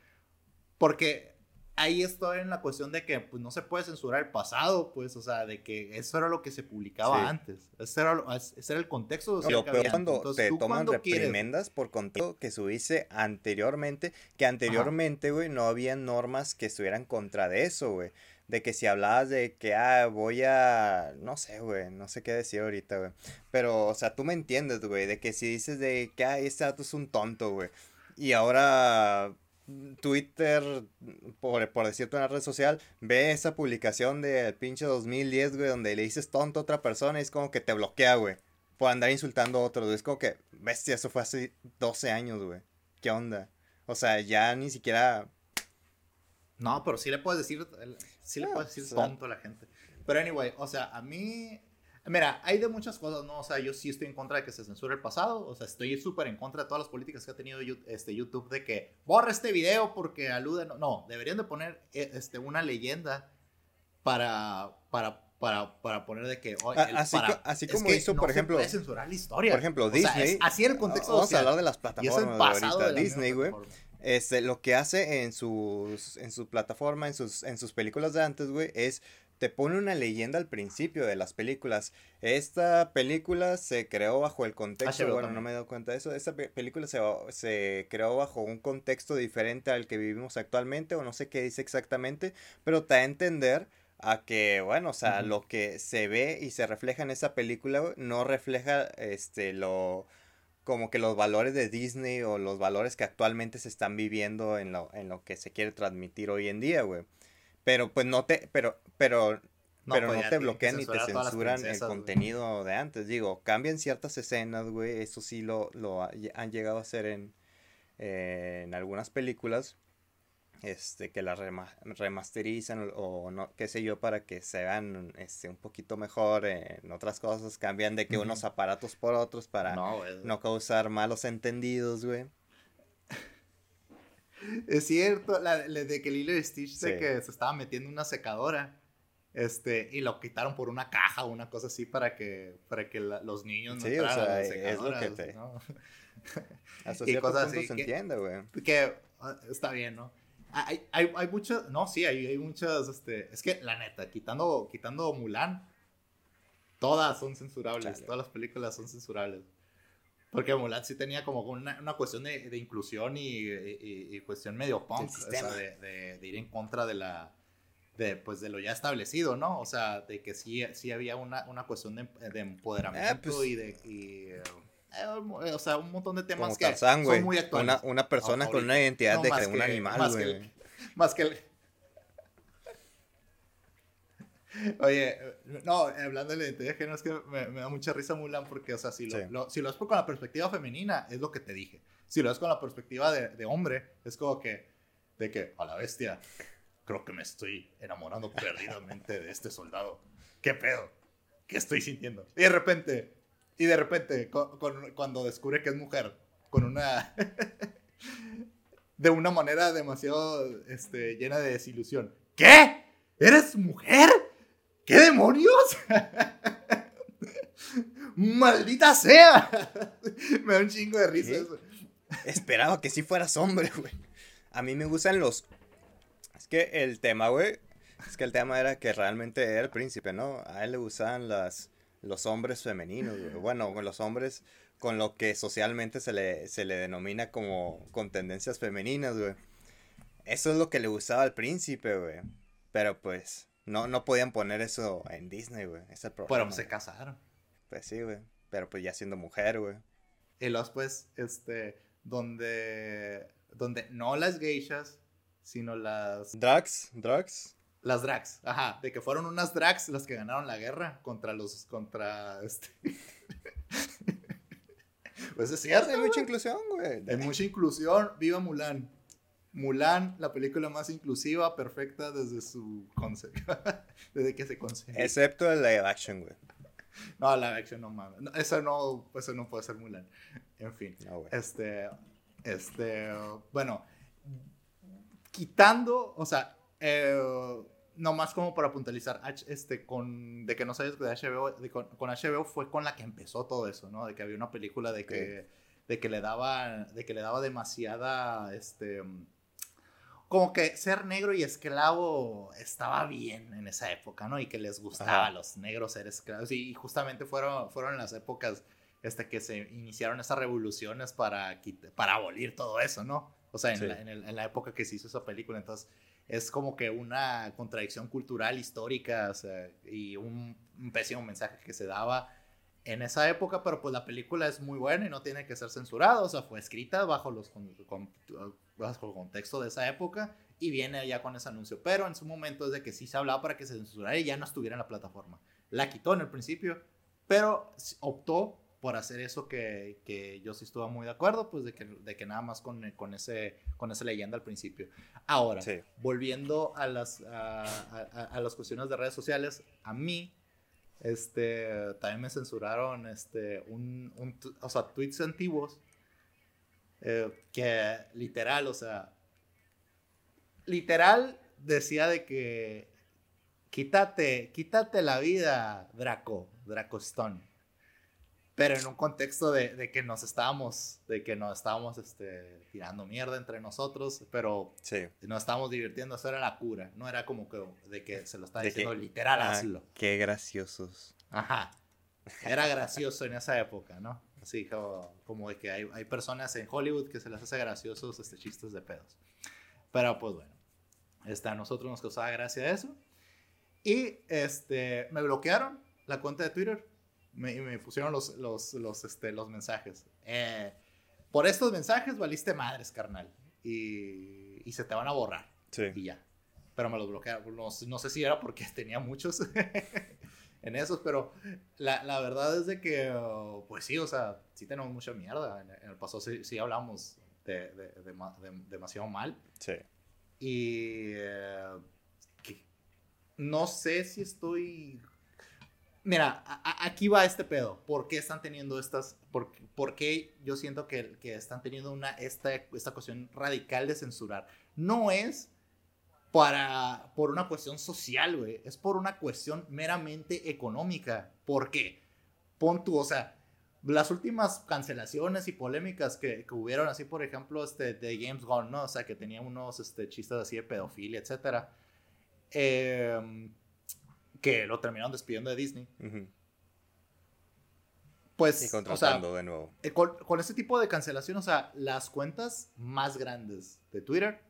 Porque ahí estoy en la cuestión de que pues, no se puede censurar el pasado, pues, o sea, de que eso era lo que se publicaba antes. Ese era, ese era, el contexto. Lo peor cuando te toman reprimendas por contexto que subiste anteriormente, que anteriormente, güey, no había normas que estuvieran contra de eso, güey. De que si hablabas de que, ah, voy a, no sé, güey, no sé qué decir ahorita, güey. Pero, o sea, tú me entiendes, güey, de que si dices de que, ah, este dato es un tonto, güey. Y ahora Twitter, por, por decirte una red social, ve esa publicación del pinche 2010, güey, donde le dices tonto a otra persona y es como que te bloquea, güey, por andar insultando a otro, Es como que, bestia, eso fue hace 12 años, güey. ¿Qué onda? O sea, ya ni siquiera... No, pero sí le puedes decir, sí le ah, puedes decir tonto a la gente. Pero anyway, o sea, a mí Mira, hay de muchas cosas, ¿no? O sea, yo sí estoy en contra de que se censure el pasado. O sea, estoy súper en contra de todas las políticas que ha tenido este, YouTube de que borra este video porque alude. No, deberían de poner eh, este, una leyenda para, para, para, para poner de que. así, así como hizo, por ejemplo. Se censurar la historia. Por ejemplo, Disney. así en el contexto Vamos a hablar de las plataformas. de ahorita. Disney, güey. Este, lo que hace en sus, en su plataforma, en sus, en sus películas de antes, güey, es te pone una leyenda al principio de las películas. Esta película se creó bajo el contexto, bueno, no me he dado cuenta de eso, esta película se, se, creó bajo un contexto diferente al que vivimos actualmente, o no sé qué dice exactamente, pero te da a entender a que, bueno, o sea, lo que se ve y se refleja en esa película no refleja, este, lo como que los valores de Disney o los valores que actualmente se están viviendo en lo, en lo que se quiere transmitir hoy en día, güey. Pero pues no te, pero, pero, no, pero pues, no te bloquean ni te censuran el contenido de antes. Digo, cambian ciertas escenas, güey. Eso sí lo, lo han llegado a hacer en, en algunas películas. Este, que las remasterizan o, no, qué sé yo, para que se vean este, un poquito mejor en otras cosas. Cambian de que unos aparatos por otros para no, no causar malos entendidos, güey. Es cierto, la, de que Lilo y Stitch de que se estaba metiendo una secadora. Este, y lo quitaron por una caja o una cosa así para que, para que los niños no sí, o sea, es lo que te... ¿no? Hasta <laughs> y cosas así, se entiende, güey. Que ah, está bien, ¿no? Hay, hay, hay muchas, no, sí, hay, hay muchas, este, es que la neta, quitando, quitando Mulan, todas son censurables, todas las películas son censurables. Porque Mulan sí tenía como una, una cuestión de, de inclusión y, y, cuestión medio punk, o sea, de, de, ir en contra de la, de, pues, de lo ya establecido, ¿no? O sea, de que sí, sí había una, una cuestión de, de empoderamiento eh, pues, y de... Y, eh, o sea, un montón de temas que son muy actuales. Una, una persona con una identidad de que, un animal, güey. Más que el, Oye, no, hablando de la identidad de género, es que me, da mucha risa Mulan porque, o sea, si lo, si lo ves con la perspectiva femenina, es lo que te dije. Si lo ves con la perspectiva de, de, hombre, es como que, de que, a la bestia, creo que me estoy enamorando perdidamente de este soldado. ¿Qué pedo? ¿Qué estoy sintiendo? Y de repente, y de repente, cuando descubre que es mujer, con una... <laughs> de una manera demasiado este, llena de desilusión. ¿Qué? ¿Eres mujer? ¿Qué demonios? <laughs> ¡Maldita sea! <laughs> me da un chingo de risa eso. Esperaba que sí fueras hombre, güey. A mí me gustan los. Es que el tema, güey. Es que el tema era que realmente era el príncipe, ¿no? A él le gustaban las, los hombres femeninos, güey. Bueno, los hombres con lo que socialmente se le, se le denomina como con tendencias femeninas, güey. Eso es lo que le gustaba al príncipe, güey. Pero pues, no, no podían poner eso en Disney, güey. Es el problema. Pero se casaron. Pues sí, güey. Pero pues ya siendo mujer, güey. Y los pues, este, donde, donde no las geishas, sino las... Drags, drags. Las drags, ajá. De que fueron unas drags las que ganaron la guerra contra los, contra, <laughs> este... pues es cierto. Hay mucha inclusión, güey. Hay mucha inclusión. Viva Mulan. Mulan, la película más inclusiva, perfecta desde su concepto. <laughs> desde que se concebió. Excepto el live action, güey. No, live action no mames. No, eso, no, eso no puede ser Mulan. En fin. este. Este. Bueno. Quitando. O sea. Eh, nomás como para puntualizar, este, con, de que no sabes que de HBO, con, HBO fue con la que empezó todo eso, ¿no? De que había una película de que, de que le daba, de que le daba demasiada, este, como que ser negro y esclavo estaba bien en esa época, ¿no? Y que les gustaba a los negros ser esclavos. Y justamente fueron, fueron las épocas este, que se iniciaron esas revoluciones para, para abolir todo eso, ¿no? O sea, en, la, en, en, la, época que se hizo esa película. Entonces, es como que una contradicción cultural, histórica, o sea, y un, pésimo mensaje que se daba en esa época, pero pues la película es muy buena y no tiene que ser censurada, o sea, fue escrita bajo, los, bajo el contexto de esa época y viene ya con ese anuncio, pero en su momento es de que sí se hablaba para que se censurara y ya no estuviera en la plataforma. La quitó en el principio, pero optó por hacer eso que, que, yo sí estuve muy de acuerdo, pues de que, de que nada más con, con, ese, con esa leyenda al principio. Ahora, volviendo a las, a, a, las cuestiones de redes sociales, a mí este, también me censuraron este, un, un o sea, tweets antiguos eh, que literal, o sea, literal decía de que quítate, quítate la vida, Draco, Draco Stone pero en un contexto de, de, que nos estábamos, de que nos estábamos este, tirando mierda entre nosotros, pero sí. nos estábamos divirtiendo, eso era la cura, no era como que de que se lo estaba diciendo literal, ah, hazlo. Qué graciosos. Ajá, era gracioso en esa época, ¿no? Así como, como de que hay, hay, personas en Hollywood que se les hace graciosos este, chistes de pedos. Pero pues bueno, este, a nosotros nos causaba gracia eso. Y este, me bloquearon la cuenta de Twitter me, me pusieron los, los, los, este, los mensajes. Eh, por estos mensajes valiste madres, carnal. Y, y se te van a borrar. Sí. Y ya. Pero me los bloquearon. No, no sé si era porque <laughs> tenía muchos <laughs> en esos, pero la, la, verdad es de que, pues sí, o sea, sí tenemos mucha mierda. En, el pasado sí, sí hablamos de, de, de, demasiado mal. Sí. Y eh, no sé si estoy Mira, aquí va este pedo. ¿Por qué están teniendo estas... ¿Por, qué yo siento que, que, están teniendo una, esta, esta cuestión radical de censurar? No es para, por una cuestión social, güey. Es por una cuestión meramente económica. ¿Por qué? Pon tú, o sea, las últimas cancelaciones y polémicas que, que, hubieron, así por ejemplo, este, de James Gone, ¿no? O sea, que tenía unos este, chistes así de pedofilia, etcétera. Eh, que lo terminaron despidiendo de Disney. Pues, y contratando de nuevo. Eh, con, con, este tipo de cancelación, o sea, las cuentas más grandes de Twitter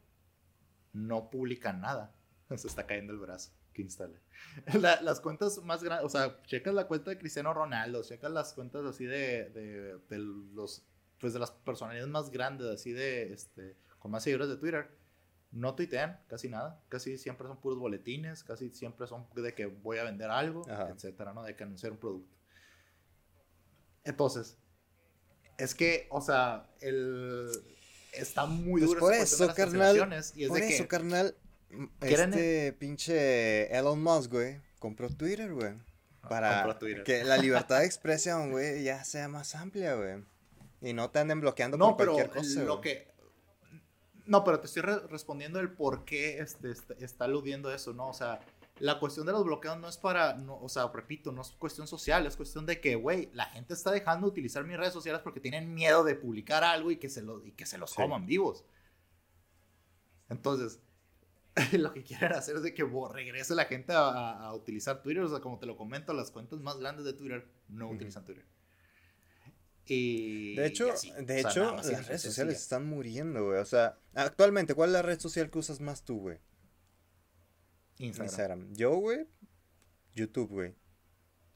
no publican nada. <laughs> Se está cayendo el brazo que instale. <laughs> las cuentas más grandes, o sea, checas la cuenta de Cristiano Ronaldo, checas las cuentas así de, de, de los, pues de las personalidades más grandes, así de, este, con más seguidores de Twitter no tuitean casi nada, casi siempre son puros boletines, casi siempre son de que voy a vender algo, etcétera, ¿no? De que anunciar un producto. Entonces, es que, o sea, el está muy pues duro por eso, carnal, y es por eso, carnal, este pinche Elon Musk, güey, compró Twitter, güey. Ah, para que la libertad de <laughs> expresión, güey, ya sea más amplia, güey. Y no te anden bloqueando no, por cualquier cosa. Lo que, no, pero te estoy respondiendo el por qué este, está, aludiendo eso, ¿no? O sea, la cuestión de los bloqueos no es para, no, o sea, repito, no es cuestión social, es cuestión de que, güey, la gente está dejando de utilizar mis redes sociales porque tienen miedo de publicar algo y que se, lo, y que se los coman vivos. Entonces, <laughs> lo que quieren hacer es de que regrese la gente a, utilizar Twitter. O sea, como te lo comento, las cuentas más grandes de Twitter no utilizan Twitter. Y, de hecho, de hecho las redes sociales están muriendo, güey. O sea, actualmente, ¿cuál es la red social que usas más tú, güey? Instagram. Yo, güey, YouTube, güey.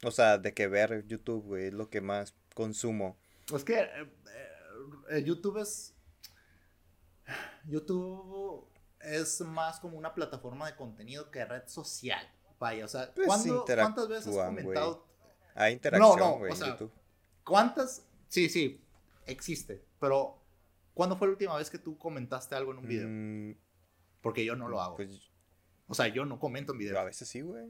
O sea, de que ver YouTube, güey, es lo que más consumo. Es que eh, eh, YouTube es. YouTube es más como una plataforma de contenido que red social. Vaya, o sea, pues ¿cuántas veces has comentado? Hay interacción, güey, no, no, o sea, YouTube. ¿Cuántas Sí, sí, existe, pero ¿Cuándo fue la última vez que tú comentaste algo en un video? Mm, Porque yo no lo hago. pues o sea, yo no comento en yo a veces sí, güey.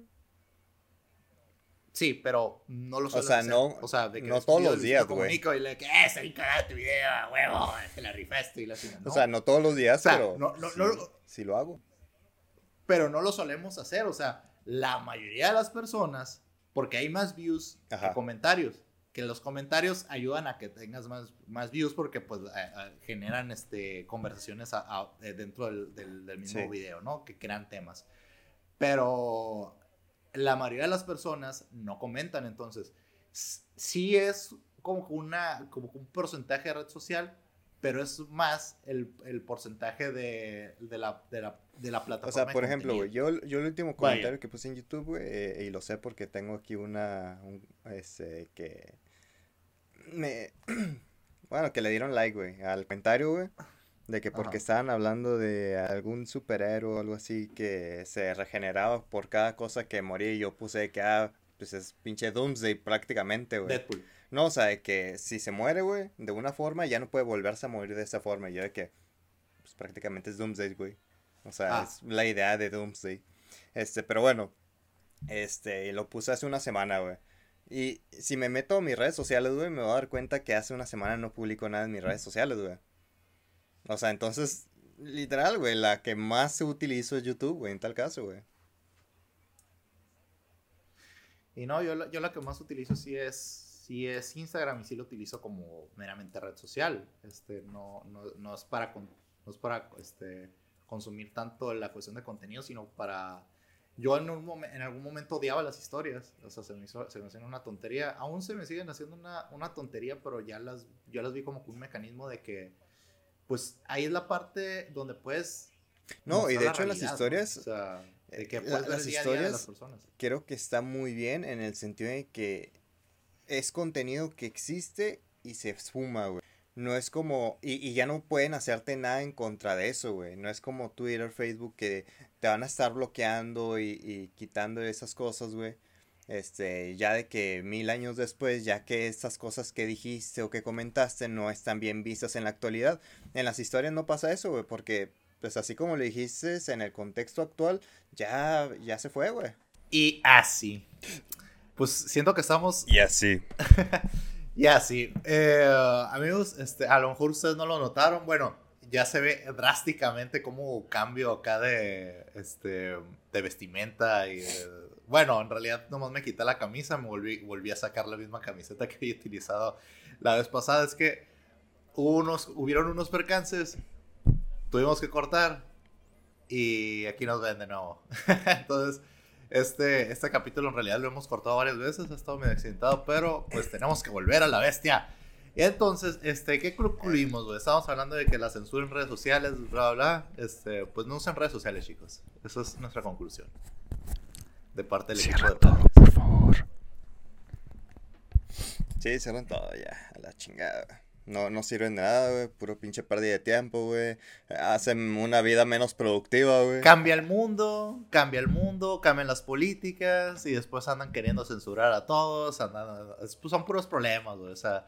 Sí, pero no lo suelo sea, hacer. no- o sea, de que no todos los días, güey. comunico y le que está bien cagado tu video, huevo, te la rifaste y la O sea, no todos los días, O sea, pero no- no- sí, no- sí lo hago. pero no lo solemos hacer. O sea, la mayoría de las personas, porque hay más views Ajá. que comentarios, que los comentarios ayudan a que tengas más, más views porque pues eh, eh, generan este, conversaciones a- a- eh, dentro del, del- del mismo Sí. video, ¿no? Que crean temas. Pero la mayoría de las personas no comentan, entonces sí es como una, como un porcentaje de red social, pero es más el, el porcentaje de, de, la, de, la, de la O plataforma. sea, de por ejemplo, güey, yo, yo el último Vaya. comentario que puse en YouTube, güey, eh, y lo sé porque tengo aquí una, un, este, que me, <clears throat> bueno, que le dieron like, güey, al comentario, güey, de que porque Ajá. estaban hablando de algún superhéroe o algo así que se regeneraba por cada cosa que moría y yo puse que, ah, pues es pinche Doomsday prácticamente, güey. Deadpool. No, o sea, de que si se muere, güey, de una forma, ya no puede volverse a morir de esa forma. Y yo de que, pues prácticamente es Doomsday, güey. O sea, Ah. es la idea de Doomsday. Este, pero bueno, este, lo puse hace una semana, güey. Y si me meto a mis redes sociales, güey, me voy a dar cuenta que hace una semana no publico nada en mis redes sociales, güey. O sea, entonces, literal, güey, la que más utilizo es YouTube, güey, en tal caso, güey. Y no, yo, yo la que más utilizo sí es, sí es Instagram y sí lo utilizo como meramente red social. Este, no, no, no es para, con- no es para este, consumir tanto la cuestión de contenido, sino para... Yo en, un en algún momento odiaba las historias, o sea, se me, hizo, se me hacían una tontería. Aún se me siguen haciendo una, una tontería, pero ya las, yo las vi como un mecanismo de que, pues ahí es la parte donde puedes... No, y de la hecho las historias, O sea, de que eh, la- las día día de las historias personas. creo que está muy bien en el sentido de que es contenido que existe y se esfuma, güey. No es como, y, y ya no pueden hacerte nada en contra de eso, güey. No es como Twitter, Facebook, que te van a estar bloqueando y, y quitando esas cosas, güey. Este, ya de que mil años después, ya que esas cosas que dijiste o que comentaste no están bien vistas en la actualidad. En las historias no pasa eso, güey, porque, pues así como lo dijiste, en el contexto actual, ya, ya se fue, güey. Y así. Pues siento que estamos Y así. <laughs> Y así, eh, amigos, este, a lo mejor ustedes no lo notaron, bueno, ya se ve drásticamente como cambio acá de, este, de vestimenta y, bueno, en realidad nomás me quité la camisa, me volví, volví a sacar la misma camiseta que había utilizado la vez pasada, es que hubo unos, hubieron unos percances, tuvimos que cortar y aquí nos ven de nuevo, <laughs> entonces... Este, este capítulo en realidad lo hemos cortado varias veces, ha estado medio accidentado, pero pues tenemos que volver a la bestia. Y entonces, este, ¿qué concluimos, güey? Estábamos hablando de que la censura en redes sociales, bla, bla, bla. Este, pues no usen redes sociales, chicos. Esa es nuestra conclusión. De parte del equipo de Planet. por favor. Sí, cierran todo ya, a la chingada. No, no sirven de nada, güey. Puro pinche pérdida de tiempo, güey. Hacen una vida menos productiva, güey. Cambia el mundo, cambia el mundo, cambian las políticas y después andan queriendo censurar a todos. Andan, es- pues son puros problemas, güey. O sea,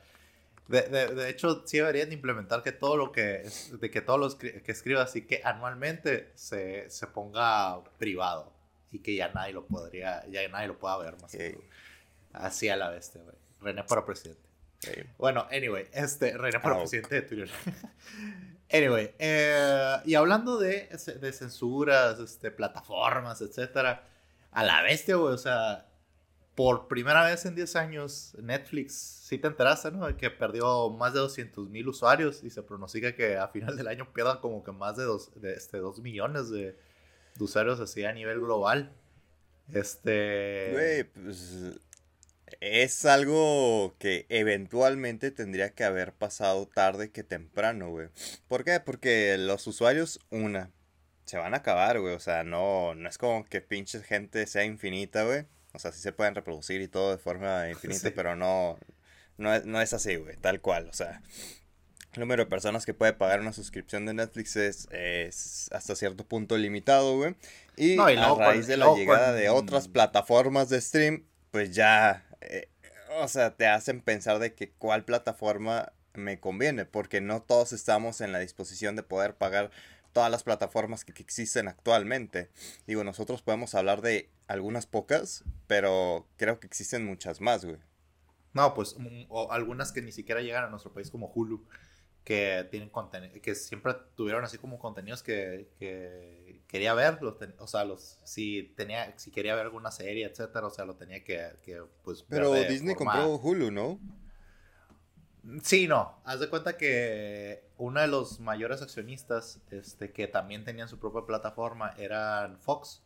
de, de- de hecho, sí deberían implementar que todo lo que, de que todo lo escri- que escribas así que anualmente se, se ponga privado y que ya nadie lo podría, ya nadie lo pueda ver más Sí. Así a la bestia, güey. René para presidente. Sí. Bueno, anyway, este, René para presidente de Twitter. <laughs> anyway, eh, y hablando de, de censuras, este, plataformas, etcétera, a la bestia, güey, o sea, por primera vez en 10 años, Netflix, sí te enteraste, ¿no? Que perdió más de 200 mil usuarios y se pronostica que a final del año pierdan como que más de 2 de, este, dos millones de, de usuarios así a nivel global. Este... Güey, pues es algo que eventualmente tendría que haber pasado tarde que temprano, güey. ¿Por qué? Porque los usuarios, una, se van a acabar, güey. O sea, no, no es como que pinche gente sea infinita, güey. O sea, sí se pueden reproducir y todo de forma <laughs> infinita, Sí. pero no, no, es- no es así, güey, tal cual. O sea, el número de personas que puede pagar una suscripción de Netflix es, es hasta cierto punto limitado, güey. Y, No, y a raíz de la llegada de otras plataformas de stream, pues ya, eh, o sea, te hacen pensar de que cuál plataforma me conviene, porque no todos estamos en la disposición de poder pagar todas las plataformas que, existen actualmente. Digo, nosotros podemos hablar de algunas pocas, pero creo que existen muchas más, güey. No, pues o algunas que ni siquiera llegan a nuestro país como Hulu, que tienen contenido, que siempre tuvieron así como contenidos que, que quería ver, o sea, los si tenía si quería ver alguna serie, etcétera, o sea, lo tenía que, que pues Pero Disney compró Hulu, ¿no? Sí, no. Haz de cuenta que uno de los mayores accionistas, este, que también tenían su propia plataforma, eran Fox.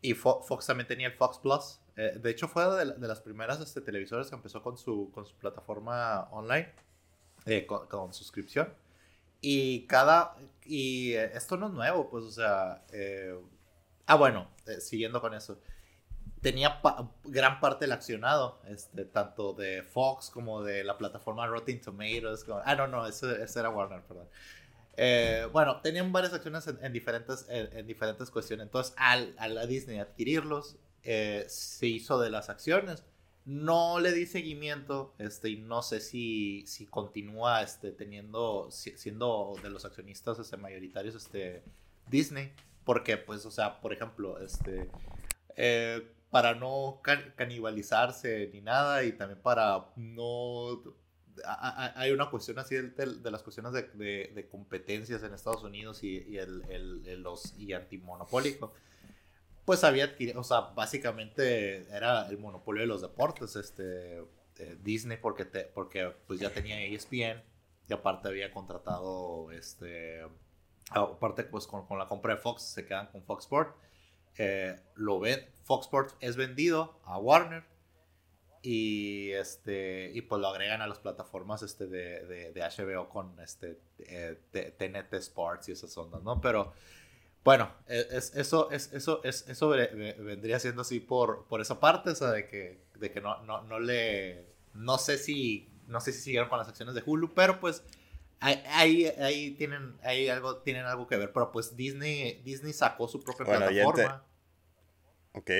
Y Fox también tenía el Fox Plus. Eh, de hecho, fue de, las primeras este, televisores que empezó con su, con su plataforma online, eh, con, suscripción. Y cada. Y eh, esto no es nuevo, pues, o sea. ah, bueno, siguiendo con eso tenía gran parte del accionado, este, tanto de Fox como de la plataforma Rotten Tomatoes. ah, no, no, ese, era Warner, perdón. Eh, bueno, tenían varias acciones en, diferentes, en, diferentes cuestiones. Entonces, al, a Disney adquirirlos, eh, se hizo de las acciones. No le di seguimiento, este, y no sé si, si continúa este, teniendo, siendo de los accionistas este, mayoritarios este, Disney. Porque, pues, o sea, por ejemplo, este, eh, para no canibalizarse ni nada y también para no... Hay una cuestión así de, las cuestiones de, competencias en Estados Unidos y, el, los, y. Pues había adquirido, o sea, básicamente era el monopolio de los deportes, este, eh, Disney, porque, te, porque pues ya tenía ESPN y aparte había contratado, este, aparte pues con, con la compra de Fox se quedan con Fox Sport eh, lo ven, Fox Sports es vendido a Warner y este y pues lo agregan a las plataformas este de, de, HBO con este TNT eh, Sports y esas ondas, ¿no? Pero bueno, e, es, eso, es, eso, es, eso vendría siendo así por, por esa parte, o sea, de que, de que no, no, no le, no sé si, no sé si siguieron con las acciones de Hulu, pero pues Ahí, ahí, tienen, ahí algo, tienen algo que ver, pero pues Disney, Disney sacó su propia plataforma. Ok.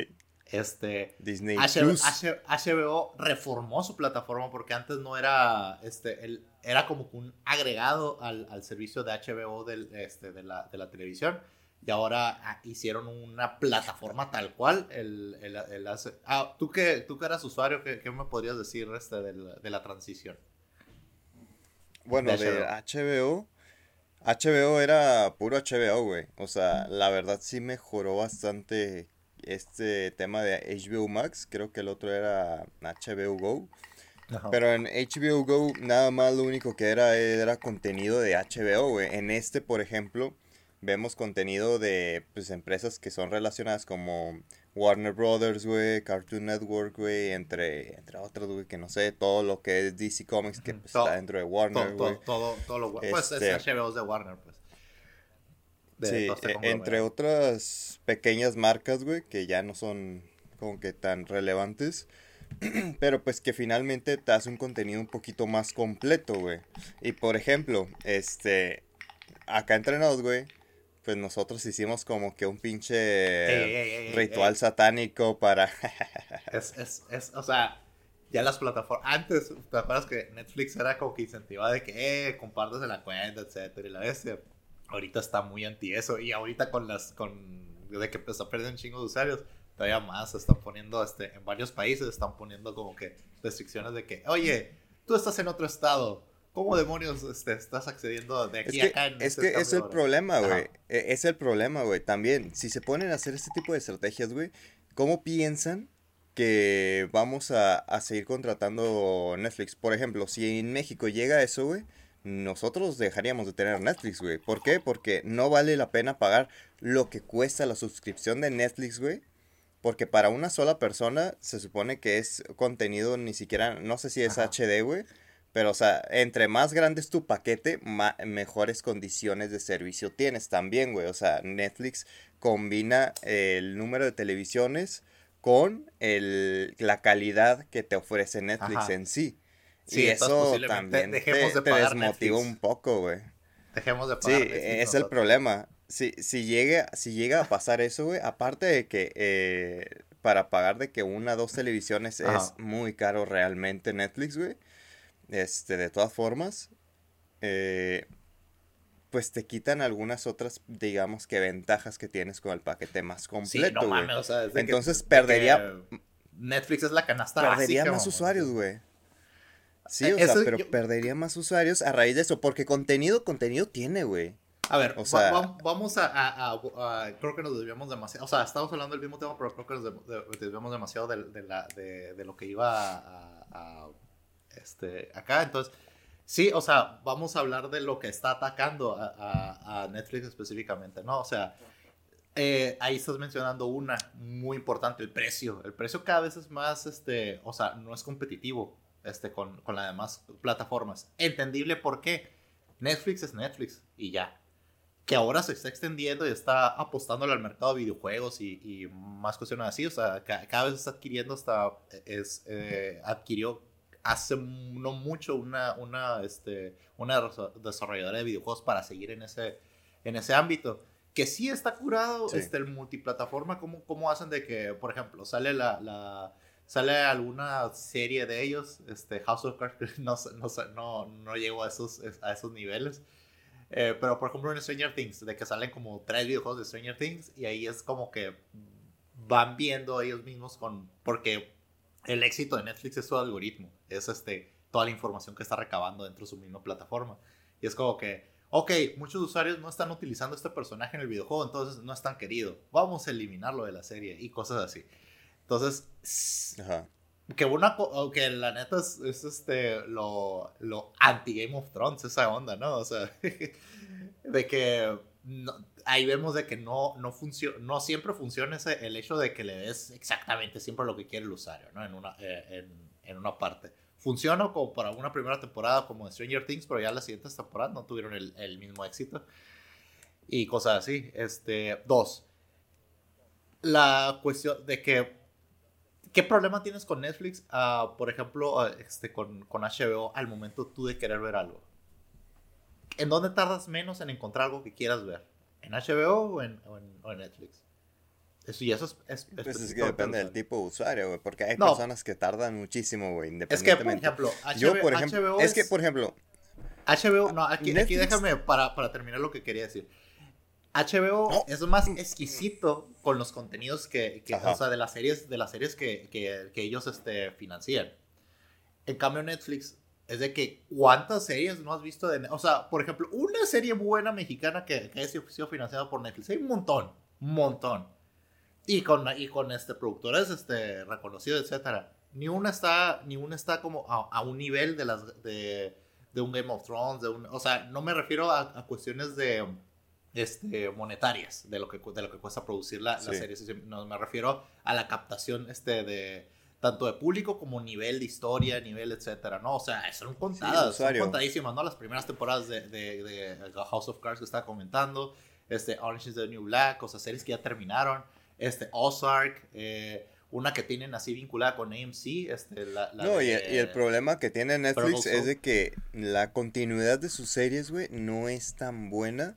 Este, Disney HBO, reformó su plataforma porque antes no era, este, el, era como un agregado al, al servicio de HBO del, este, de, la, de la televisión y ahora ah, hicieron una plataforma tal cual. El, el, el ah, ¿tú, que, tú que eras usuario, ¿qué, qué me podrías decir este, de, la, de la transición? Bueno, de HBO. HBO era puro HBO, güey. O sea, la verdad sí mejoró bastante este tema de HBO Max. Creo que el otro era HBO Go. Pero en HBO Go nada más lo único que era era contenido de HBO, güey. En este, por ejemplo, vemos contenido de pues, empresas que son relacionadas como Warner Brothers, güey, Cartoon Network, güey, entre, entre otras, güey, que no sé, todo lo que es DC Comics que pues, está dentro de Warner, güey. Todo, todo, todo, lo Pues es HBO este, de Warner, pues. sí, este e, entre otras pequeñas marcas, güey, que ya no son como que tan relevantes. <clears throat> Pero pues que finalmente te hace un contenido un poquito más completo, güey. Y por ejemplo, este, acá entrenados, güey, pues nosotros hicimos como que un pinche ritual satánico para... <laughs> es, es, es, o sea, ya las plataformas... Antes, ¿te acuerdas que Netflix era como que incentivaba de que, eh, compartas en la cuenta, etcétera, y la vez ahorita está muy anti eso, y ahorita con las, con, de que empezó a perder un chingo de usuarios, todavía más, están poniendo, este, en varios países están poniendo como que restricciones de que, oye, tú estás en otro estado, ¿Cómo demonios este, estás accediendo de aquí a acá? En es este que es el problema, güey. E, es el problema, güey. También, si se ponen a hacer este tipo de estrategias, güey, ¿cómo piensan que vamos a, a, seguir contratando Netflix? Por ejemplo, si en México llega eso, güey, nosotros dejaríamos de tener Netflix, güey. ¿Por qué? Porque no vale la pena pagar lo que cuesta la suscripción de Netflix, güey. Porque para una sola persona se supone que es contenido ni siquiera, no sé si es HD, güey pero, o sea, entre más grande es tu paquete, mejores condiciones de servicio tienes también, güey. O sea, Netflix combina el número de televisiones con el, la calidad que te ofrece Netflix en sí. Sí, y eso también te, desmotiva un poco, güey. Dejemos de pagar. Sí, es el problema. Si, si, llega, si llega a pasar eso, güey, aparte de que eh, para pagar de que una o dos televisiones es muy caro realmente Netflix, güey este, de todas formas, eh, pues te quitan algunas otras, digamos que ventajas que tienes con el paquete más completo. Sí, no mames, o sea, Entonces perdería. Netflix es la canasta Perdería más usuarios, güey. Sí, o sea, pero perdería más usuarios a raíz de eso, porque contenido, contenido tiene, güey. A ver, o sea, vamos a, Creo que nos desviamos demasiado. O sea, estamos hablando del mismo tema, pero creo que nos desviamos demasiado de, la, de, lo que iba a, este, acá. Entonces, Sí, o sea, vamos a hablar de lo que está atacando a, Netflix específicamente, ¿no? O sea, eh, ahí estás mencionando una muy importante, el precio. El precio cada vez es más, este, o sea, no es competitivo este, con, con las demás plataformas. Entendible por qué. Netflix es Netflix y ya. Que ahora se está extendiendo y está apostándole al mercado de videojuegos y, más cuestiones así. O sea, cada, vez está adquiriendo hasta, es, eh, adquirió hace no mucho una, una, este, una desarrolladora de videojuegos para seguir en ese, en ese ámbito. Que sí está curado Este, el multiplataforma, ¿cómo, ¿cómo hacen de que, por ejemplo, sale la, la sale alguna serie de ellos, este, House of Cards, <laughs> no, no, no, no llego a esos, a esos niveles. Eh, pero por ejemplo en Stranger Things, de que salen como tres videojuegos de Stranger Things y ahí es como que van viendo ellos mismos con, porque el éxito de Netflix es su algoritmo, es este, toda la información que está recabando dentro de su misma plataforma. Y es como que, ok, muchos usuarios no están utilizando este personaje en el videojuego, entonces no es tan querido. Vamos a eliminarlo de la serie y cosas así. Entonces, que una, que la neta es, este, lo, lo anti-Game of Thrones, esa onda, ¿no? O sea, <laughs> de que ahí vemos de que no, no, no siempre funciona ese, el hecho de que le des exactamente siempre lo que quiere el usuario, ¿no? En una, eh, en, en, una parte. Funciona como para una primera temporada como en Stranger Things, pero ya las siguientes temporadas no tuvieron el, el mismo éxito. Y cosas así. Este, dos. La cuestión de que ¿Qué problema tienes con Netflix, uh, por ejemplo, uh, este, con, con, HBO al momento tú de querer ver algo? ¿En dónde tardas menos en encontrar algo que quieras ver? ¿En HBO o en, o en, Netflix? Eso, y eso es, es, pues es que depende del tipo de usuario, güey. Porque hay personas que tardan muchísimo, güey, independientemente. Es que, por ejemplo, HBO, Yo, por ejemplo, es, que, por ejemplo... HBO, no, aquí, aquí déjame para, para, terminar lo que quería decir. HBO es más exquisito con los contenidos que, que o sea, de las series, de las series que, que, que ellos este, financian. En cambio, Netflix es de que cuántas series no has visto de o sea por ejemplo una serie buena mexicana que, que ha sido financiada por Netflix hay un montón un montón. Y con y con este productores este reconocidos etcétera. Ni una está ni una está como a, un nivel de las de, de, un Game of Thrones de un, o sea no me refiero a, cuestiones de este, monetarias de lo que de lo que cuesta producir la, la serie no me refiero a la captación este de tanto de público como nivel de historia, nivel, etcétera, ¿no? O sea, son contadas, son contadísimas, ¿no? Las primeras temporadas de, de, de, House of Cards que estaba comentando, este, Orange is the New Black, o sea, series que ya terminaron, este, Ozark, eh, una que tienen así vinculada con AMC, este, la, No, y, el problema que tiene Netflix es de que la continuidad de sus series, güey, no es tan buena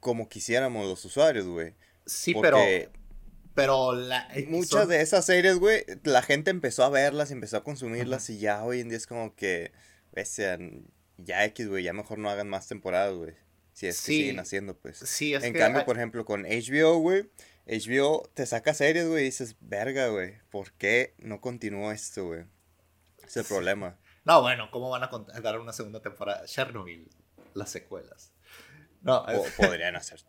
como quisiéramos los usuarios, güey. Sí, pero pero la, eh, muchas de esas series, güey, la gente empezó a verlas, empezó a consumirlas y ya hoy en día es como que, sean ya X, güey, ya mejor no hagan más temporadas, güey. Si es que siguen haciendo, pues. Sí, es en cambio, por ejemplo, con HBO, güey, HBO te saca series, güey, y dices, verga, güey, ¿por qué no continúa esto, güey? Es el problema. No, bueno, ¿cómo van a dar una segunda temporada? Chernobyl, las secuelas. No, podrían hacer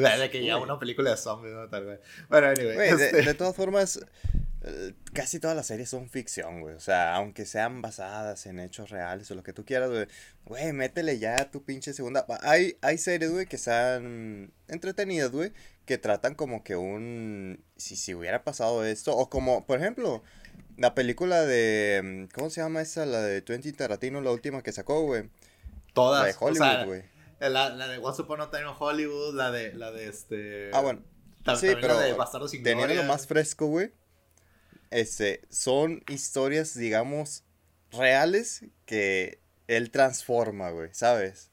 de que ya una película de zombies, ¿no? Tal vez. Bueno, anyway. Este de, todas formas, eh, casi todas las series son ficción, güey. O sea, aunque sean basadas en hechos reales o lo que tú quieras, güey. Güey, métele ya tu pinche segunda. Hay, hay series, güey, que sean entretenidas, güey. Que tratan como que un. Si, si hubiera pasado esto. O como, por ejemplo, la película de. ¿Cómo se llama esa? La de Twenty Tarantino, la última que sacó, güey. Todas. La de Hollywood, güey. La, la de Once Upon a Time in Hollywood, la de, la de este... Ah, bueno. sí, pero la de Bastardo sin teniendo más fresco, güey. Este, son historias, digamos, reales que él transforma, güey, ¿sabes?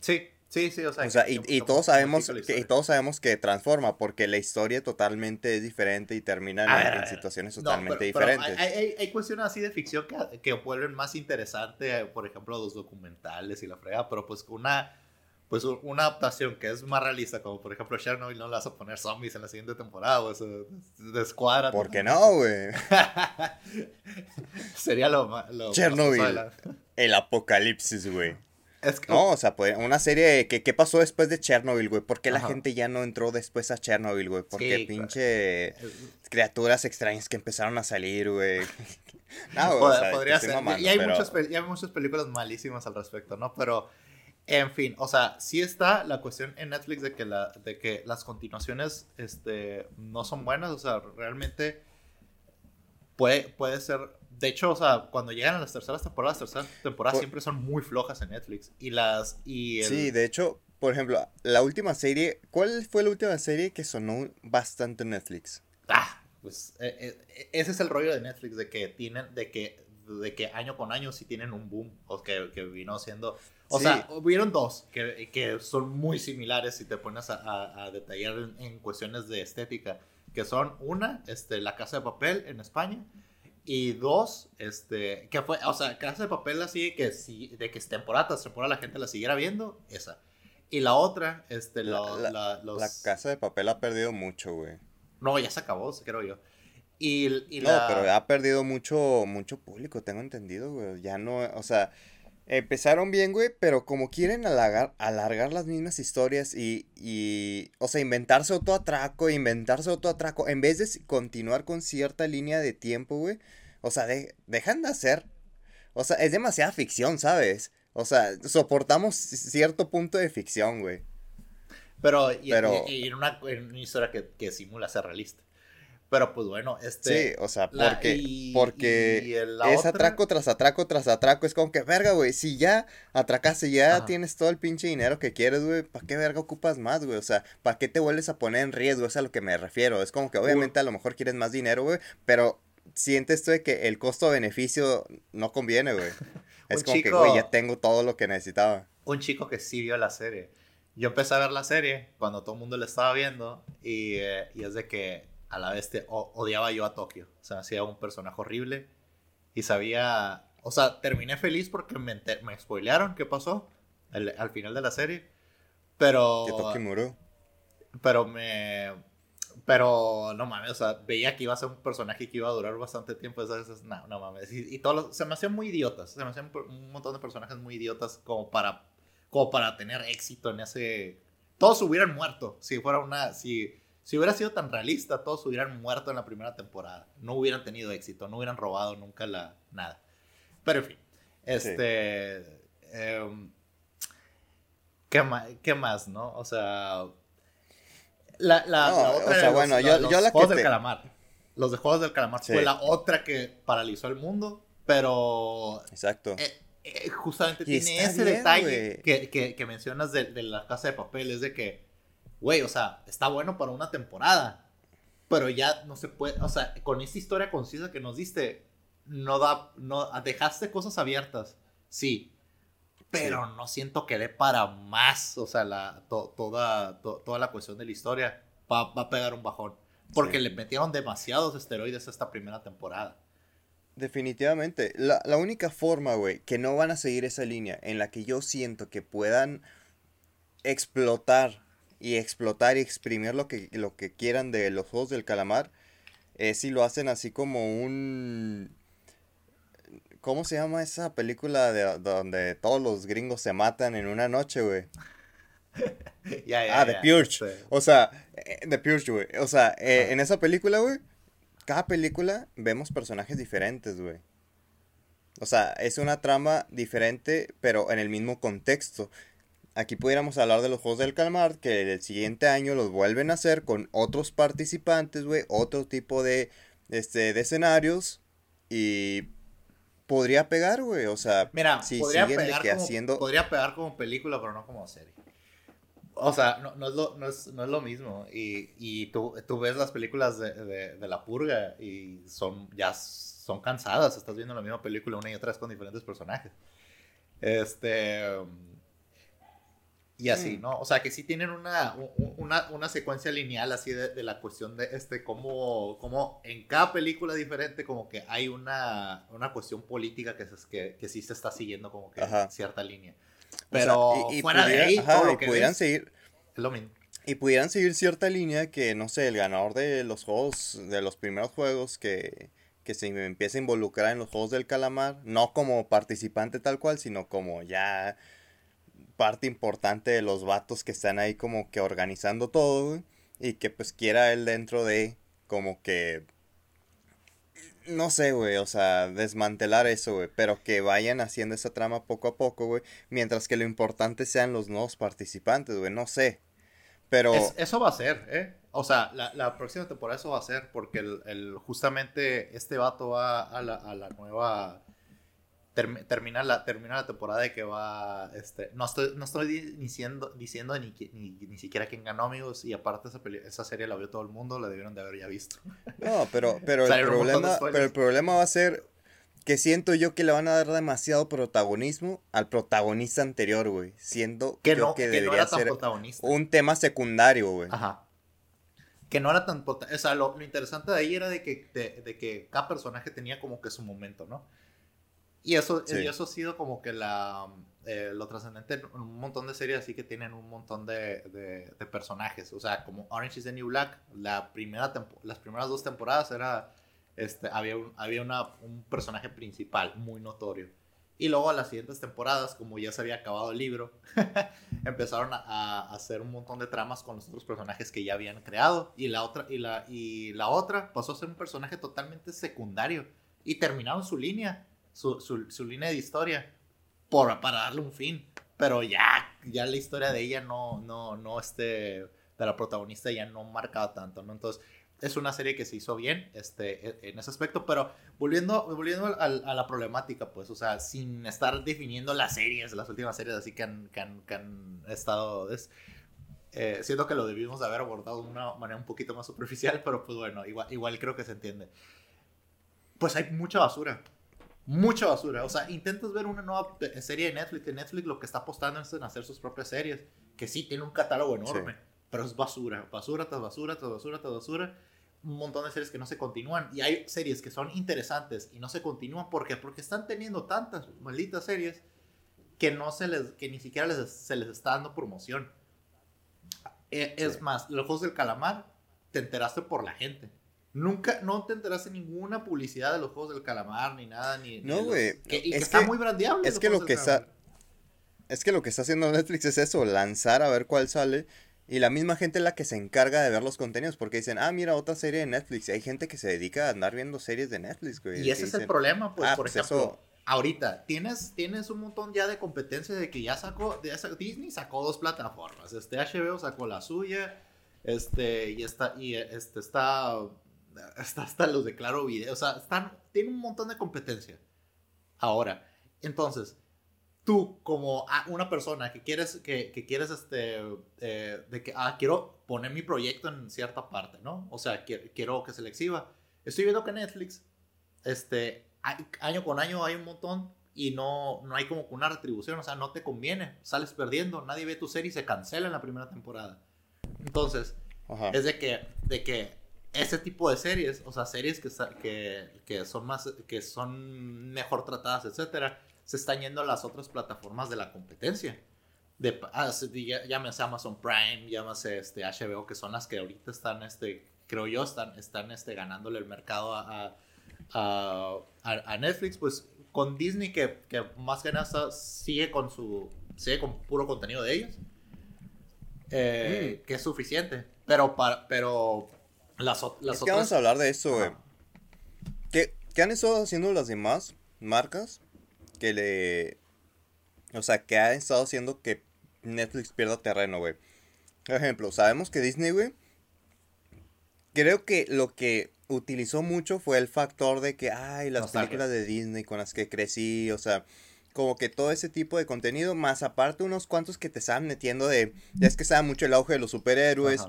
Sí, Sí, sí, o sea, o sea y, y todos sabemos que y todos sabemos que transforma porque la historia totalmente es diferente y termina en, en, situaciones totalmente diferentes. hay, hay, cuestiones así de ficción que, que vuelven más interesante, por ejemplo, los documentales y la frega, pero pues una pues una adaptación que es más realista, como por ejemplo Chernobyl, no le vas a poner zombies en la siguiente temporada, o eso de escuadra. ¿Por qué no, güey? <laughs> Sería lo, lo Chernobyl, el apocalipsis, güey. No, o sea, pues, una serie que ¿qué pasó después de Chernobyl, güey? ¿Por qué la gente ya no entró después a Chernobyl, güey? Porque pinche criaturas extrañas que empezaron a salir, güey. <laughs> no, o sea, podría ser. y, hay muchas, y hay muchas películas malísimas al respecto, ¿no? Pero en fin, o sea, sí está la cuestión en Netflix de que, la, de que las continuaciones este, no son buenas, o sea, realmente puede, puede ser... De hecho, o sea, cuando llegan a las terceras temporadas, las terceras temporadas siempre son muy flojas en Netflix. Y las... Y Sí, de hecho, por ejemplo, la última serie... ¿Cuál fue la última serie que sonó bastante en Netflix? Ah, pues e, e, ese es el rollo de Netflix, de que tienen, de que, de que año con año sí tienen un boom, o que, que vino siendo o sea, hubieron dos que, que, son muy similares si te pones a, a, detallar en, cuestiones de estética, que son una, este, La Casa de Papel en España, y dos, este, que fue, o sea, Casa de Papel así, que si, de que es temporada tras temporada la gente la siguiera viendo, esa. Y la otra, este, la, la, los... la Casa de Papel ha perdido mucho, güey. No, ya se acabó, creo yo. Y, y no, pero ha perdido mucho, mucho público, tengo entendido, güey. Ya no, o sea, Empezaron bien, güey, pero como quieren alargar, alargar las mismas historias y, y, o sea, inventarse otro atraco, inventarse otro atraco, en vez de continuar con cierta línea de tiempo, güey, o sea, dejan de hacer, o sea, es demasiada ficción, ¿sabes? O sea, soportamos cierto punto de ficción, güey. Pero, y, pero... en, una, una, historia que, que simula ser realista. Pero pues bueno, este. Sí, o sea, porque. porque es atraco tras atraco tras atraco. Es como que, verga, güey. Si ya atracaste, ya tienes todo el pinche dinero que quieres, güey. ¿Para qué verga ocupas más, güey? O sea, ¿para qué te vuelves a poner en riesgo? Es a lo que me refiero. Es como que, obviamente, a lo mejor quieres más dinero, güey. Pero sientes tú de que el costo-beneficio no conviene, güey. <laughs> Es como que, güey, ya tengo todo lo que necesitaba. Un chico que sí vio la serie. Yo empecé a ver la serie cuando todo el mundo la estaba viendo. Y, eh, y es de que a la vez te, odiaba yo a Tokio. O sea, hacía un personaje horrible y sabía... O sea, terminé feliz porque me, me spoilearon qué pasó al, final de la serie. Pero... Que Tokio murió. Pero me... Pero no mames, o sea, veía que iba a ser un personaje que iba a durar bastante tiempo. Esas, no, no mames. Y, y todos se me hacían muy idiotas. Se me hacían un montón de personajes muy idiotas como para, como para tener éxito en ese. Todos hubieran muerto si fuera una. Si, si hubiera sido tan realista, todos hubieran muerto en la primera temporada. No hubieran tenido éxito, no hubieran robado nunca la nada. Pero en fin, este... Em, ¿qué, más, ¿Qué más, no? O sea... La, la, otra o sea, los, bueno, yo, yo la Juegos del Calamar. Los de Juegos del Calamar fue la otra que paralizó el mundo, pero... Exacto. Eh, eh, justamente tiene ese detalle que, que, que, mencionas de, de la casa de papel, es de que güey, o sea, está bueno para una temporada, pero ya no se puede, o sea, con esta historia concisa que nos diste, no da, no, dejaste cosas abiertas, sí, pero no siento que dé para más, o sea, la, toda, toda la cuestión de la historia va, a pegar un bajón, porque le metieron demasiados esteroides a esta primera temporada. Definitivamente. La, la única forma, güey, que no van a seguir esa línea en la que yo siento que puedan explotar y explotar y exprimir lo que, lo que quieran de los juegos del calamar, es si lo hacen así como un... ¿Cómo se llama esa película de, donde todos los gringos se matan en una noche, güey? <laughs> ah, The Purge. O sea, eh, The Purge, güey. O sea, eh, en esa película, güey, cada película vemos personajes diferentes, güey. O sea, es una trama diferente, pero en el mismo contexto aquí pudiéramos hablar de los Juegos del Calmar, que el siguiente año los vuelven a hacer con otros participantes, güey, otro tipo de, este, de escenarios y podría pegar, güey, o sea, Mira, si podría pegar como, haciendo... Podría pegar como película, pero no como serie. O sea, no, no, es, lo, no, es, no es, lo mismo. Y, y tú, tú, ves las películas de, de, de, La Purga y son ya son cansadas. Estás viendo la misma película una y otra vez con diferentes personajes. Este y así, mm. ¿no? O sea, que sí tienen una, una, una secuencia lineal así de, de, la cuestión de este, cómo, cómo en cada película diferente como que hay una, una cuestión política que, que, que sí se está siguiendo como que cierta línea. Pero y, fuera de ahí, lo que pudieran seguir... lo mismo. Y pudieran seguir cierta línea que, no sé, el ganador de los juegos, de los primeros juegos que, que se empieza a involucrar en los juegos del calamar, no como participante tal cual, sino como ya parte importante de los vatos que están ahí como que organizando todo, Y que pues quiera él dentro de como que... No sé, güey, o sea, desmantelar eso, güey, pero que vayan haciendo esa trama poco a poco, güey, mientras que lo importante sean los nuevos participantes, güey, no sé. Pero... eso va a ser, ¿eh? O sea, la, la, próxima temporada eso va a ser, porque el, el justamente este vato va a la, a la nueva termina, la, termina la temporada de que va, este, no estoy, no estoy diciendo, diciendo ni, ni, ni siquiera quién ganó, amigos, y aparte esa, esa serie la vio todo el mundo, la debieron de haber ya visto. No, pero, <laughs> pero, el, problema, pero el problema va a ser que siento yo que le van a dar demasiado protagonismo al protagonista anterior, güey, siendo que, no, que, debería ser un tema secundario, güey. Ajá. Que no era tan... O sea, lo, lo interesante de ahí era de que, de, de que cada personaje tenía como que su momento, ¿no? Y eso, eso ha sido como que la, eh, lo trascendente en un montón de series así que tienen un montón de, de, personajes. O sea, como Orange is the New Black, la primera las primeras dos temporadas era, este, había, un, había una, un personaje principal muy notorio. Y luego a las siguientes temporadas, como ya se había acabado el libro, <laughs> empezaron a, a, hacer un montón de tramas con los otros personajes que ya habían creado. Y la otra, y la, y la otra pasó a ser un personaje totalmente secundario. Y terminaron su línea su, su, línea de historia por, para darle un fin. Pero ya, ya la historia de ella no, no, no, este, de la protagonista ya no marcaba tanto, ¿no? Entonces, es una serie que se hizo bien este, e, en ese aspecto, pero volviendo, volviendo a, a, la problemática, pues, o sea, sin estar definiendo las series, las últimas series así que han, que han, estado... Es, eh, siento que lo debimos de haber abordado de una manera un poquito más superficial, pero pues bueno, igual, igual creo que se entiende. Pues hay mucha basura mucha basura. O sea, intentas ver una nueva serie de Netflix. Que Netflix lo que está apostando es en hacer sus propias series. Que sí, tiene un catálogo enorme. Pero es basura. Basura tras basura, tras basura, tras basura. Un montón de series que no se continúan. Y hay series que son interesantes y no se continúan. ¿Por qué? Porque están teniendo tantas malditas series que, no se les, que ni siquiera les, se les está dando promoción. E, es más, los juegos del calamar te enteraste por la gente. Nunca, no te enteraste ninguna publicidad de los juegos del calamar ni nada, ni. No, güey. Y que está muy brandeable. Es que lo que está. Es que lo que está haciendo Netflix es eso, lanzar a ver cuál sale. Y la misma gente es la que se encarga de ver los contenidos, porque dicen, ah, mira, otra serie de Netflix. Y hay gente que se dedica a andar viendo series de Netflix, güey. Y ese es el problema, pues, ah, por pues ejemplo, ahorita, tienes, tienes un montón ya de competencia de que ya sacó, Disney sacó dos plataformas. Este HBO sacó la suya, este, y está, y este está hasta, hasta los declaro video, o sea, están, tienen un montón de competencia. Ahora, entonces, tú como una persona que quieres, que, que quieres, este, eh, de que, ah, quiero poner mi proyecto en cierta parte, ¿no? O sea, quiero, quiero que se le exhiba. Estoy viendo que Netflix, este, año con año hay un montón y no, no hay como una retribución, o sea, no te conviene, sales perdiendo, nadie ve tu serie y se cancela en la primera temporada. Entonces, es de que, de que ese tipo de series, o sea, series que, que, que, son más, que son mejor tratadas, etcétera, se están yendo a las otras plataformas de la competencia. De, ah, llámese Amazon Prime, llámese este HBO, que son las que ahorita están, este, creo yo, están, están este, ganándole el mercado a, a, a, Netflix, pues con Disney que, que más que nada sigue con su, sigue con puro contenido de ellos, eh, mm. que es suficiente. Pero, para, pero las, las es que vamos a hablar de eso, güey. ¿Qué, ¿Qué, han estado haciendo las demás marcas que le... O sea, que han estado haciendo que Netflix pierda terreno, güey? Por ejemplo, sabemos que Disney, güey... Creo que lo que utilizó mucho fue el factor de que, ay, las películas de Disney con las que crecí, o sea, como que todo ese tipo de contenido, más aparte unos cuantos que te estaban metiendo de, ya es que estaba mucho el auge de los superhéroes,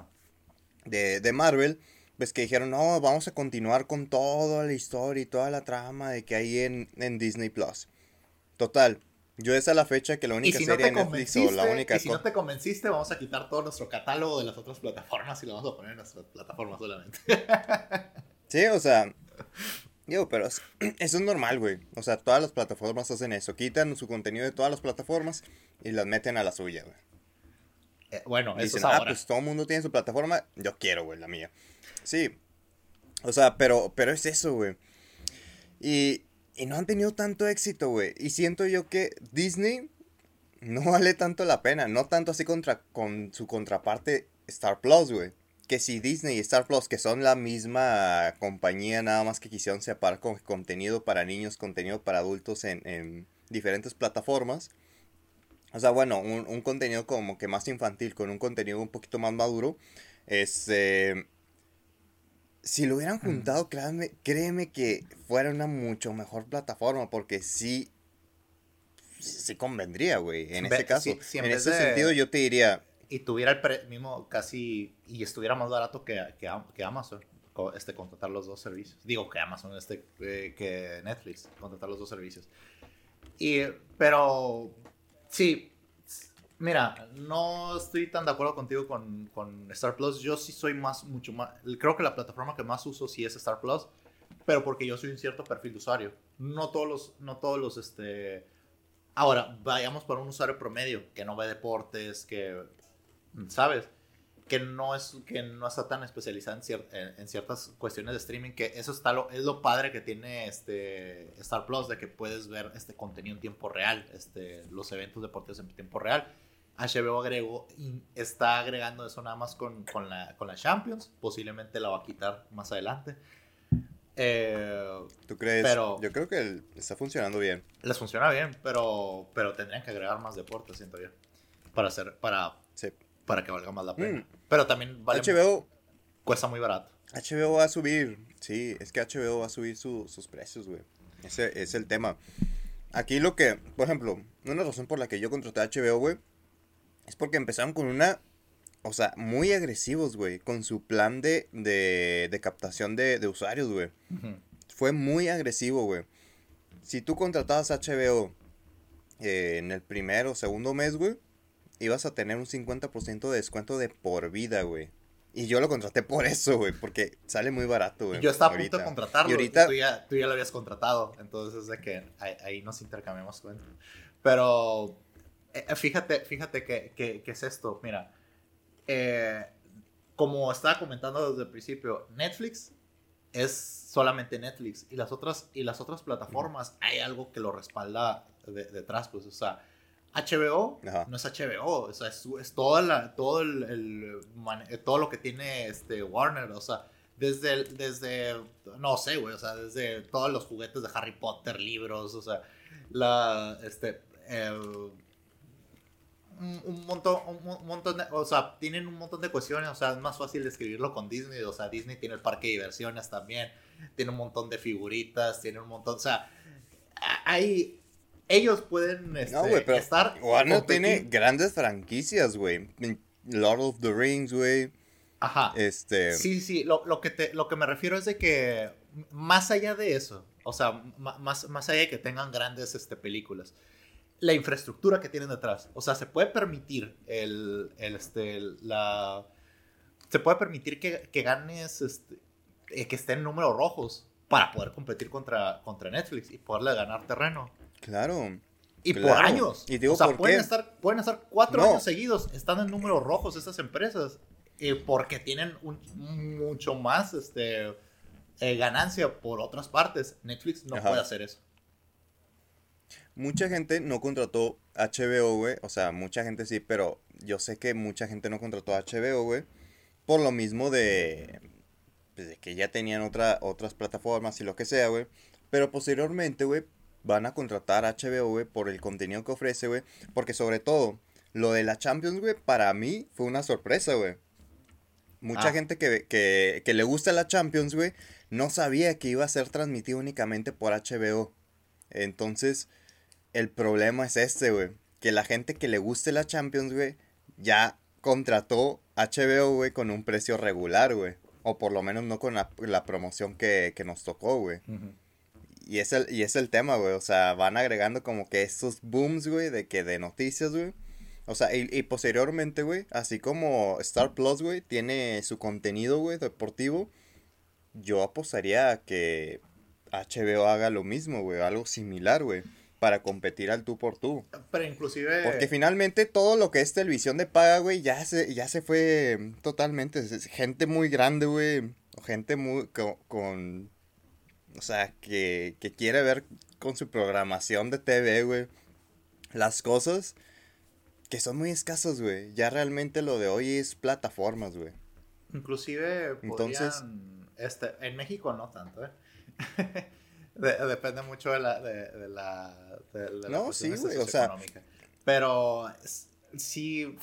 de, de Marvel, pues que dijeron, no, vamos a continuar con toda la historia y toda la trama de que hay en, Disney Plus. Total, Yo es la fecha que la única serie de Netflix o la única... Y si no te convenciste, vamos a quitar todo nuestro catálogo de las otras plataformas y lo vamos a poner en nuestra plataforma solamente. <laughs> sí, o sea... Yo, pero <clears throat> eso es normal, güey. O sea, todas las plataformas hacen eso. Quitan su contenido de todas las plataformas y las meten a la suya, güey. Eh, bueno, eso es ah, pues todo el mundo tiene su plataforma, yo quiero, güey, la mía. Sí. O sea, pero, pero es eso, güey. Y, y no han tenido tanto éxito, güey. Y siento yo que Disney no <laughs> vale tanto la pena. No tanto así contra, con su contraparte Star Plus, güey. Que si Disney y Star Plus, que son la misma compañía, nada más que quisieron separar con contenido para niños, contenido para adultos en, en diferentes plataformas o sea, bueno, un, contenido como que más infantil, con un contenido un poquito más maduro. Este. Si lo hubieran juntado, créeme, créeme que fuera una mucho mejor plataforma, porque sí. Sí convendría, güey. En ese caso. en, ese sentido, yo te diría. Y tuviera el mismo casi. Y estuviera más barato que, que, Amazon. Este, contratar los dos servicios. Digo que Amazon, este, eh, que Netflix, contratar los dos servicios. Y, pero Sí, mira, no estoy tan de acuerdo contigo con, con, Star Plus. Yo sí soy más, mucho más. Creo que la plataforma que más uso sí es Star Plus, pero porque yo soy un cierto perfil de usuario. No todos los, no todos los, este. Ahora, vayamos por un usuario promedio que no ve deportes, que, ¿sabes? Que no, es, que no está tan especializado en, en, ciertas cuestiones de streaming, que eso está lo, es lo padre que tiene este Star Plus, de que puedes ver este contenido en tiempo real, este, los eventos deportivos en tiempo real. HBO agregó, está agregando eso nada más con, con, la, con la Champions, posiblemente la va a quitar más adelante. Eh, ¿Tú crees? Pero, Yo creo que está funcionando bien. Les funciona bien, pero, pero tendrían que agregar más deportes, siento yo. Para hacer, para para que valga más la pena. Mm. Pero también vale HBO cuesta muy barato. HBO va a subir, sí, es que HBO va a subir sus precios, güey. Ese es el tema. Aquí lo que, por ejemplo, una razón por la que yo contraté a HBO, güey, es porque empezaron con una, o sea, muy agresivos, güey, con su plan de, de, de captación de, de usuarios, güey. Fue muy agresivo, güey. Si tú contratabas a HBO eh, en el primer o segundo mes, güey, ibas a tener un 50% de descuento de por vida, güey. Y yo lo contraté por eso, güey, porque sale muy barato, güey. Yo estaba a punto de contratarlo. Y ahorita... tú, ya, tú ya lo habías contratado, entonces es de que ahí, nos intercambiamos cuentas. Pero eh, eh, fíjate, fíjate que, que, es esto, mira. Eh, como estaba comentando desde el principio, Netflix es solamente Netflix y las otras, y las otras plataformas hay algo que lo respalda detrás, pues, o sea, HBO no es HBO, o sea, es, es toda la, todo, el, todo lo que tiene este Warner, o sea, desde, desde, no sé, güey, o sea, desde todos los juguetes de Harry Potter, libros, o sea, la, este, un, montón, un, montón de, o sea, tienen un montón de cuestiones, o sea, es más fácil describirlo con Disney, o sea, Disney tiene el parque de diversiones también, tiene un montón de figuritas, tiene un montón, o sea, hay ellos pueden este, no, pero estar. Warner tiene grandes franquicias, güey. Lord of the Rings, güey. Ajá. Este. Sí, sí, lo, lo, que te, lo que me refiero es de que más allá de eso, o sea, más, más allá de que tengan grandes este, películas, la infraestructura que tienen detrás, o sea, se puede permitir el, el este, la... Se puede permitir que, que ganes, este, eh, que estén en números rojos para poder competir contra, contra Netflix y poderle ganar terreno. Claro. Y por años. Y digo, o sea, pueden, Estar, pueden estar cuatro años seguidos estando en números rojos estas empresas. y porque tienen un, mucho más este, eh, ganancia por otras partes. Netflix no puede hacer eso. Mucha gente no contrató HBO, güey. O sea, mucha gente sí, pero yo sé que mucha gente no contrató HBO, güey. Por lo mismo de, pues, de que ya tenían otra, otras plataformas y lo que sea, güey. Pero posteriormente, güey, van a contratar a HBO, güey, por el contenido que ofrece, güey. Porque sobre todo, lo de la Champions, güey, para mí fue una sorpresa, güey. Mucha ah. gente que, que, le gusta la Champions, güey, no sabía que iba a ser transmitido únicamente por HBO. Entonces, el problema es este, güey. Que la gente que le guste la Champions, güey, ya contrató HBO, güey, con un precio regular, güey. O por lo menos no con la, promoción que, nos tocó, güey. Y, es el, y es el tema, güey. O sea, van agregando como que estos booms, güey, de que de noticias, güey. O sea, y, y posteriormente, güey, así como Star Plus, güey, tiene su contenido, güey, deportivo, yo apostaría a que HBO haga lo mismo, güey, algo similar, güey, para competir al tú por tú. Pero inclusive... Porque finalmente todo lo que es televisión de paga, güey, ya se, ya se fue totalmente. Gente muy grande, güey, gente muy con, o sea, que, que quiere ver con su programación de TV, güey, las cosas que son muy escasos, güey. Ya realmente lo de hoy es plataformas, güey. Inclusive Entonces, este, en México no tanto, ¿eh? <laughs> depende mucho de la, de, la, de, no, sí, güey, o sea, pero sí,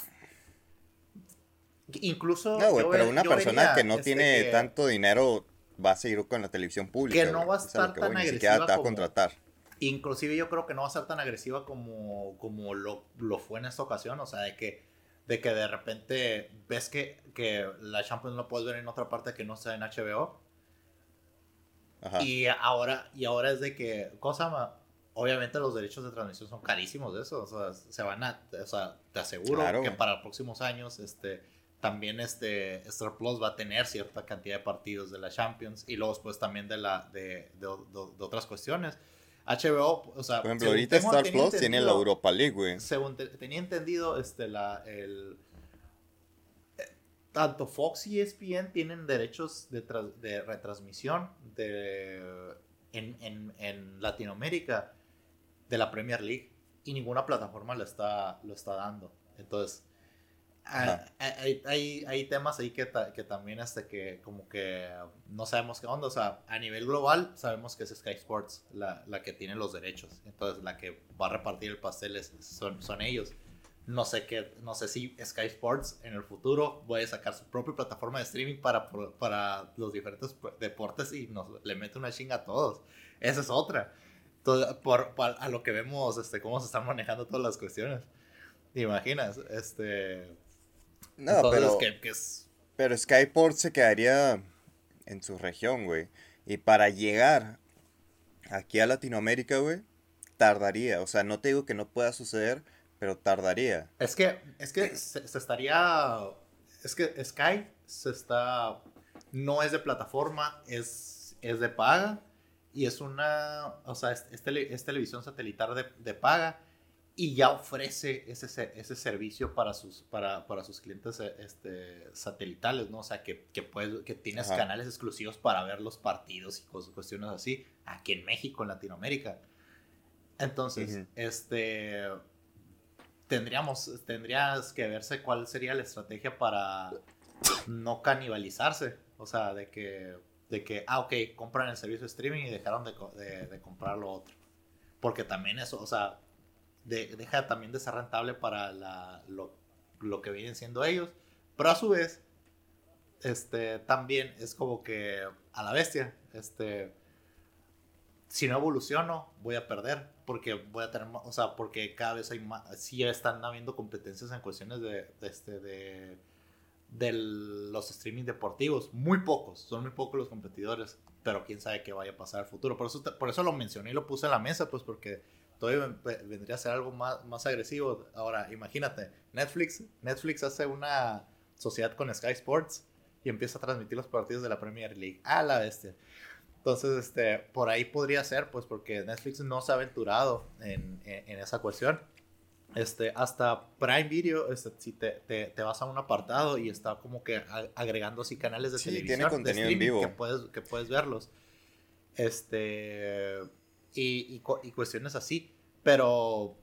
incluso... No, güey, pero una persona que no este, tiene tanto dinero va a seguir con la televisión pública. Que no va a estar tan agresiva te va a contratar. Inclusive yo creo que no va a ser tan agresiva como, como lo, lo fue en esta ocasión, o sea, de que de que de repente ves que, que la Champions no puedes ver en otra parte que no sea en HBO. Y ahora, y ahora es de que, cosa obviamente los derechos de transmisión son carísimos de eso, o sea, se van a, o sea, te aseguro que para los próximos años, este, también este Star Plus va a tener cierta cantidad de partidos de la Champions y luego después también de la, de, de, de otras cuestiones. HBO, o sea, por ejemplo, ahorita Star Plus tiene la Europa League, güey. Según tenía entendido, este, la, el, eh, tanto Fox y ESPN tienen derechos de, de retransmisión de, en, en, en, Latinoamérica de la Premier League y ninguna plataforma lo está, lo está dando. Entonces, Hay, hay, hay, temas ahí que, que también este que como que no sabemos qué onda, o sea, a nivel global sabemos que es Sky Sports la, la que tiene los derechos, entonces la que va a repartir el pastel son, son ellos. No sé qué, no sé si Sky Sports en el futuro a sacar su propia plataforma de streaming para, para los diferentes deportes y nos le mete una chinga a todos. Esa es otra. por, por, a lo que vemos, este, cómo se están manejando todas las cuestiones. ¿Te imaginas? Este, no, pero, pero Skyport se quedaría en su región, güey. Y para llegar aquí a Latinoamérica, güey, tardaría. O sea, no te digo que no pueda suceder, pero tardaría. Es que, es que se, estaría. Es que Sky se está. No es de plataforma, es, es de paga. Y es una. O sea, es, es, televisión satelital de, de paga y ya ofrece ese, ese servicio para sus, para, para sus clientes eh, este, satelitales, ¿no? O sea, que, que, puedes, que tienes canales exclusivos para ver los partidos y cosas, cuestiones así, aquí en México, en Latinoamérica. Entonces, este, tendríamos, tendrías que verse cuál sería la estrategia para no canibalizarse, o sea, de que, de que ah, ok, compran el servicio de streaming y dejaron de, de, de comprar lo otro. Porque también eso, o sea, deja también de ser rentable para lo, lo, que vienen siendo ellos. Pero a su vez, este, también es como que a la bestia, este, si no evoluciono, voy a perder. Porque voy a tener, o sea, porque cada vez hay más, sí están habiendo competencias en cuestiones de, de este, de, de los streaming deportivos. Muy pocos, son muy pocos los competidores. Pero quién sabe qué vaya a pasar al futuro. Por eso, por eso lo mencioné y lo puse en la mesa, pues porque todavía vendría a ser algo más, más agresivo. Ahora, imagínate, Netflix, Netflix hace una sociedad con Sky Sports y empieza a transmitir los partidos de la Premier League. A la bestia. Entonces, este, por ahí podría ser, pues, porque Netflix no se ha aventurado en, en, esa cuestión. Este, hasta Prime Video, este, si te, te, te, vas a un apartado y está como que agregando así canales de sí, televisión. Tiene contenido en vivo. Que puedes, que puedes verlos. Este y, y, cuestiones así. Pero,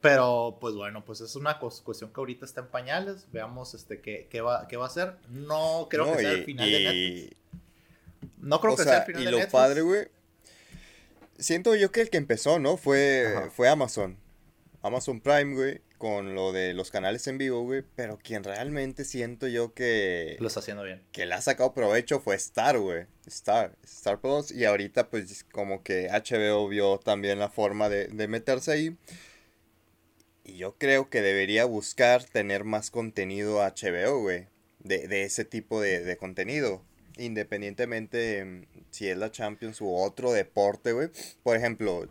pero, pues bueno, pues es una cuestión que ahorita está en pañales. Veamos este, qué, qué, va, qué va a hacer. No creo que sea el final de Netflix. No creo que sea, el final de Netflix. Y lo padre, güey. Siento yo que el que empezó, ¿no? Fue, fue Amazon. Amazon Prime, güey con lo de los canales en vivo, güey, pero quien realmente siento yo que... Lo está haciendo bien. Que le ha sacado provecho fue Star, güey. Star, Star Plus. Y ahorita pues como que HBO vio también la forma de, meterse ahí. Y yo creo que debería buscar tener más contenido HBO, güey. De, ese tipo de, de contenido. independientemente mm, si es la Champions u otro deporte, güey. Por ejemplo,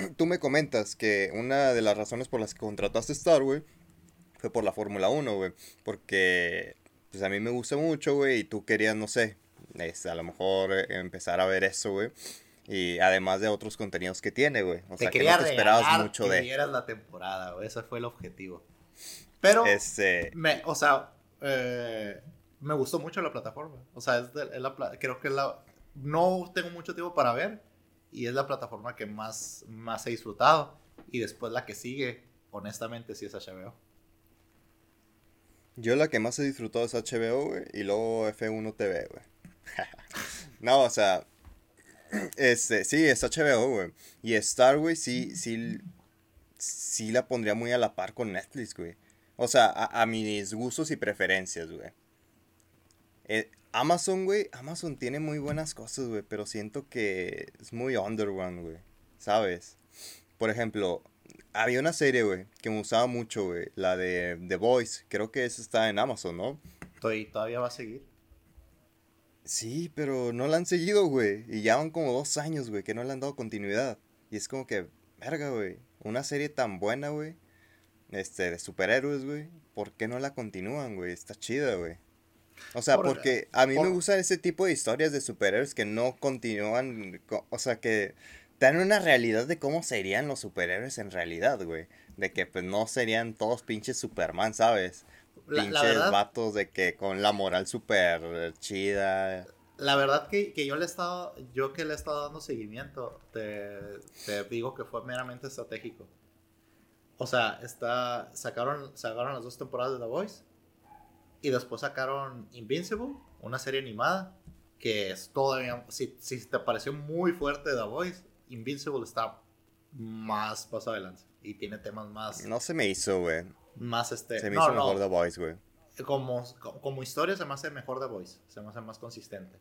<clears throat> tú me comentas que una de las razones por las que contrataste Star, güey, fue por la Fórmula 1, güey. Porque, pues a mí me gusta mucho, güey, y tú querías, no sé, este, a lo mejor eh, empezar a ver eso, güey. Y además de otros contenidos que tiene, güey. O sea, que no te esperabas mucho que de. la temporada, güey. Ese fue el objetivo. Pero, este... me, o sea, eh, me gustó mucho la plataforma. O sea, es, la, creo que la, no tengo mucho tiempo para ver y es la plataforma que más, más he disfrutado. Y después la que sigue, honestamente, sí es HBO. Yo la que más he disfrutado es HBO, güey, y luego F1 TV, güey. <laughs> no, o sea, <clears throat> este, sí, es HBO, güey. Y Star, güey, sí, sí, sí la pondría muy a la par con Netflix, güey. O sea, a, a mis gustos y preferencias, güey. Eh, Amazon, güey, Amazon tiene muy buenas cosas, güey, pero siento que es muy underground, güey. ¿Sabes? Por ejemplo, había una serie, güey, que me gustaba mucho, güey, la de The Voice. Creo que esa está en Amazon, ¿no? ¿Todavía va a seguir? Sí, pero no la han seguido, güey. Y ya van como dos años, güey, que no le han dado continuidad. Y es como que, verga, güey. Una serie tan buena, güey. Este, de superhéroes, güey. ¿Por qué no la continúan, güey? Está chida, güey. O sea, porque a mí me gustan ese tipo de historias de superhéroes que no continúan. O sea, que dan una realidad de cómo serían los superhéroes en realidad, güey. De que pues no serían todos pinches Superman, ¿sabes? pinches vatos de que con la moral súper chida. La verdad que, yo le he estado, yo que le he estado dando seguimiento, te, te, digo que fue meramente estratégico. O sea, está, sacaron, sacaron las dos temporadas de The Voice y después sacaron Invincible, una serie animada que es todavía, si, si te pareció muy fuerte The Voice, Invincible está más paso adelante y tiene temas más... No se me hizo, güey más este. Se me hizo mejor The Voice, güey. Como, como historia se me hace mejor The Voice. Se me hace más consistente.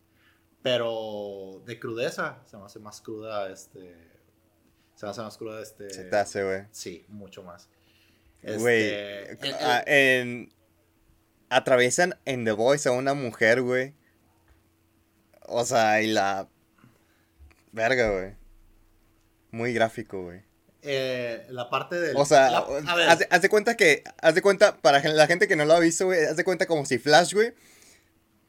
Pero de crudeza, se me hace más cruda este. Se me hace más cruda este. Se te hace, güey. Sí, mucho más. Güey. Este, en, atraviesan en The Voice a una mujer, güey. O sea, y la. Verga, güey. Muy gráfico, güey. Eh, la parte del... O sea, haz, de cuenta que, haz de cuenta, para la gente que no lo ha visto, güey, haz de cuenta como si Flash, güey,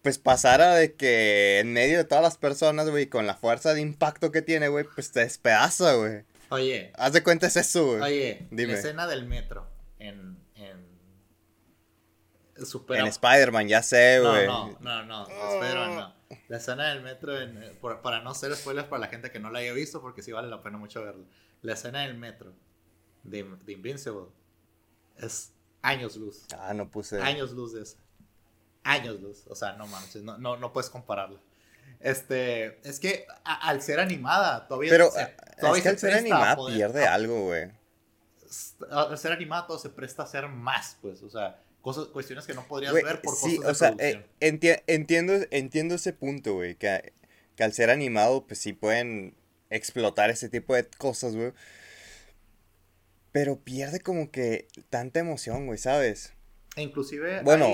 pues pasara de que en medio de todas las personas, güey, con la fuerza de impacto que tiene, güey, pues te despedaza, güey. Oye. Haz de cuenta es eso, güey. Oye, Dime. la escena del metro en... en... En Spider-Man, ya sé, güey. No, no, no, no, Spider-Man no. La escena del metro, en, para no ser spoilers para la gente que no la haya visto, porque sí vale la pena mucho verlo la escena del metro de, de Invincible es años luz. Ah, no puse. Años luz de esa. Años luz. O sea, no manches, no, no, no puedes compararla. Este, es que al ser animada, todavía. Pero todavía es que al ser animada pierde algo, güey. Al ser animada todo se presta a ser más, pues, o sea, cosas, cuestiones que no podrías ver por sí, o sea, eh, entiendo, entiendo ese punto, güey, que, que al ser animado, pues sí pueden explotar ese tipo de cosas, güey. Pero pierde como que tanta emoción, güey, ¿sabes? E inclusive, bueno,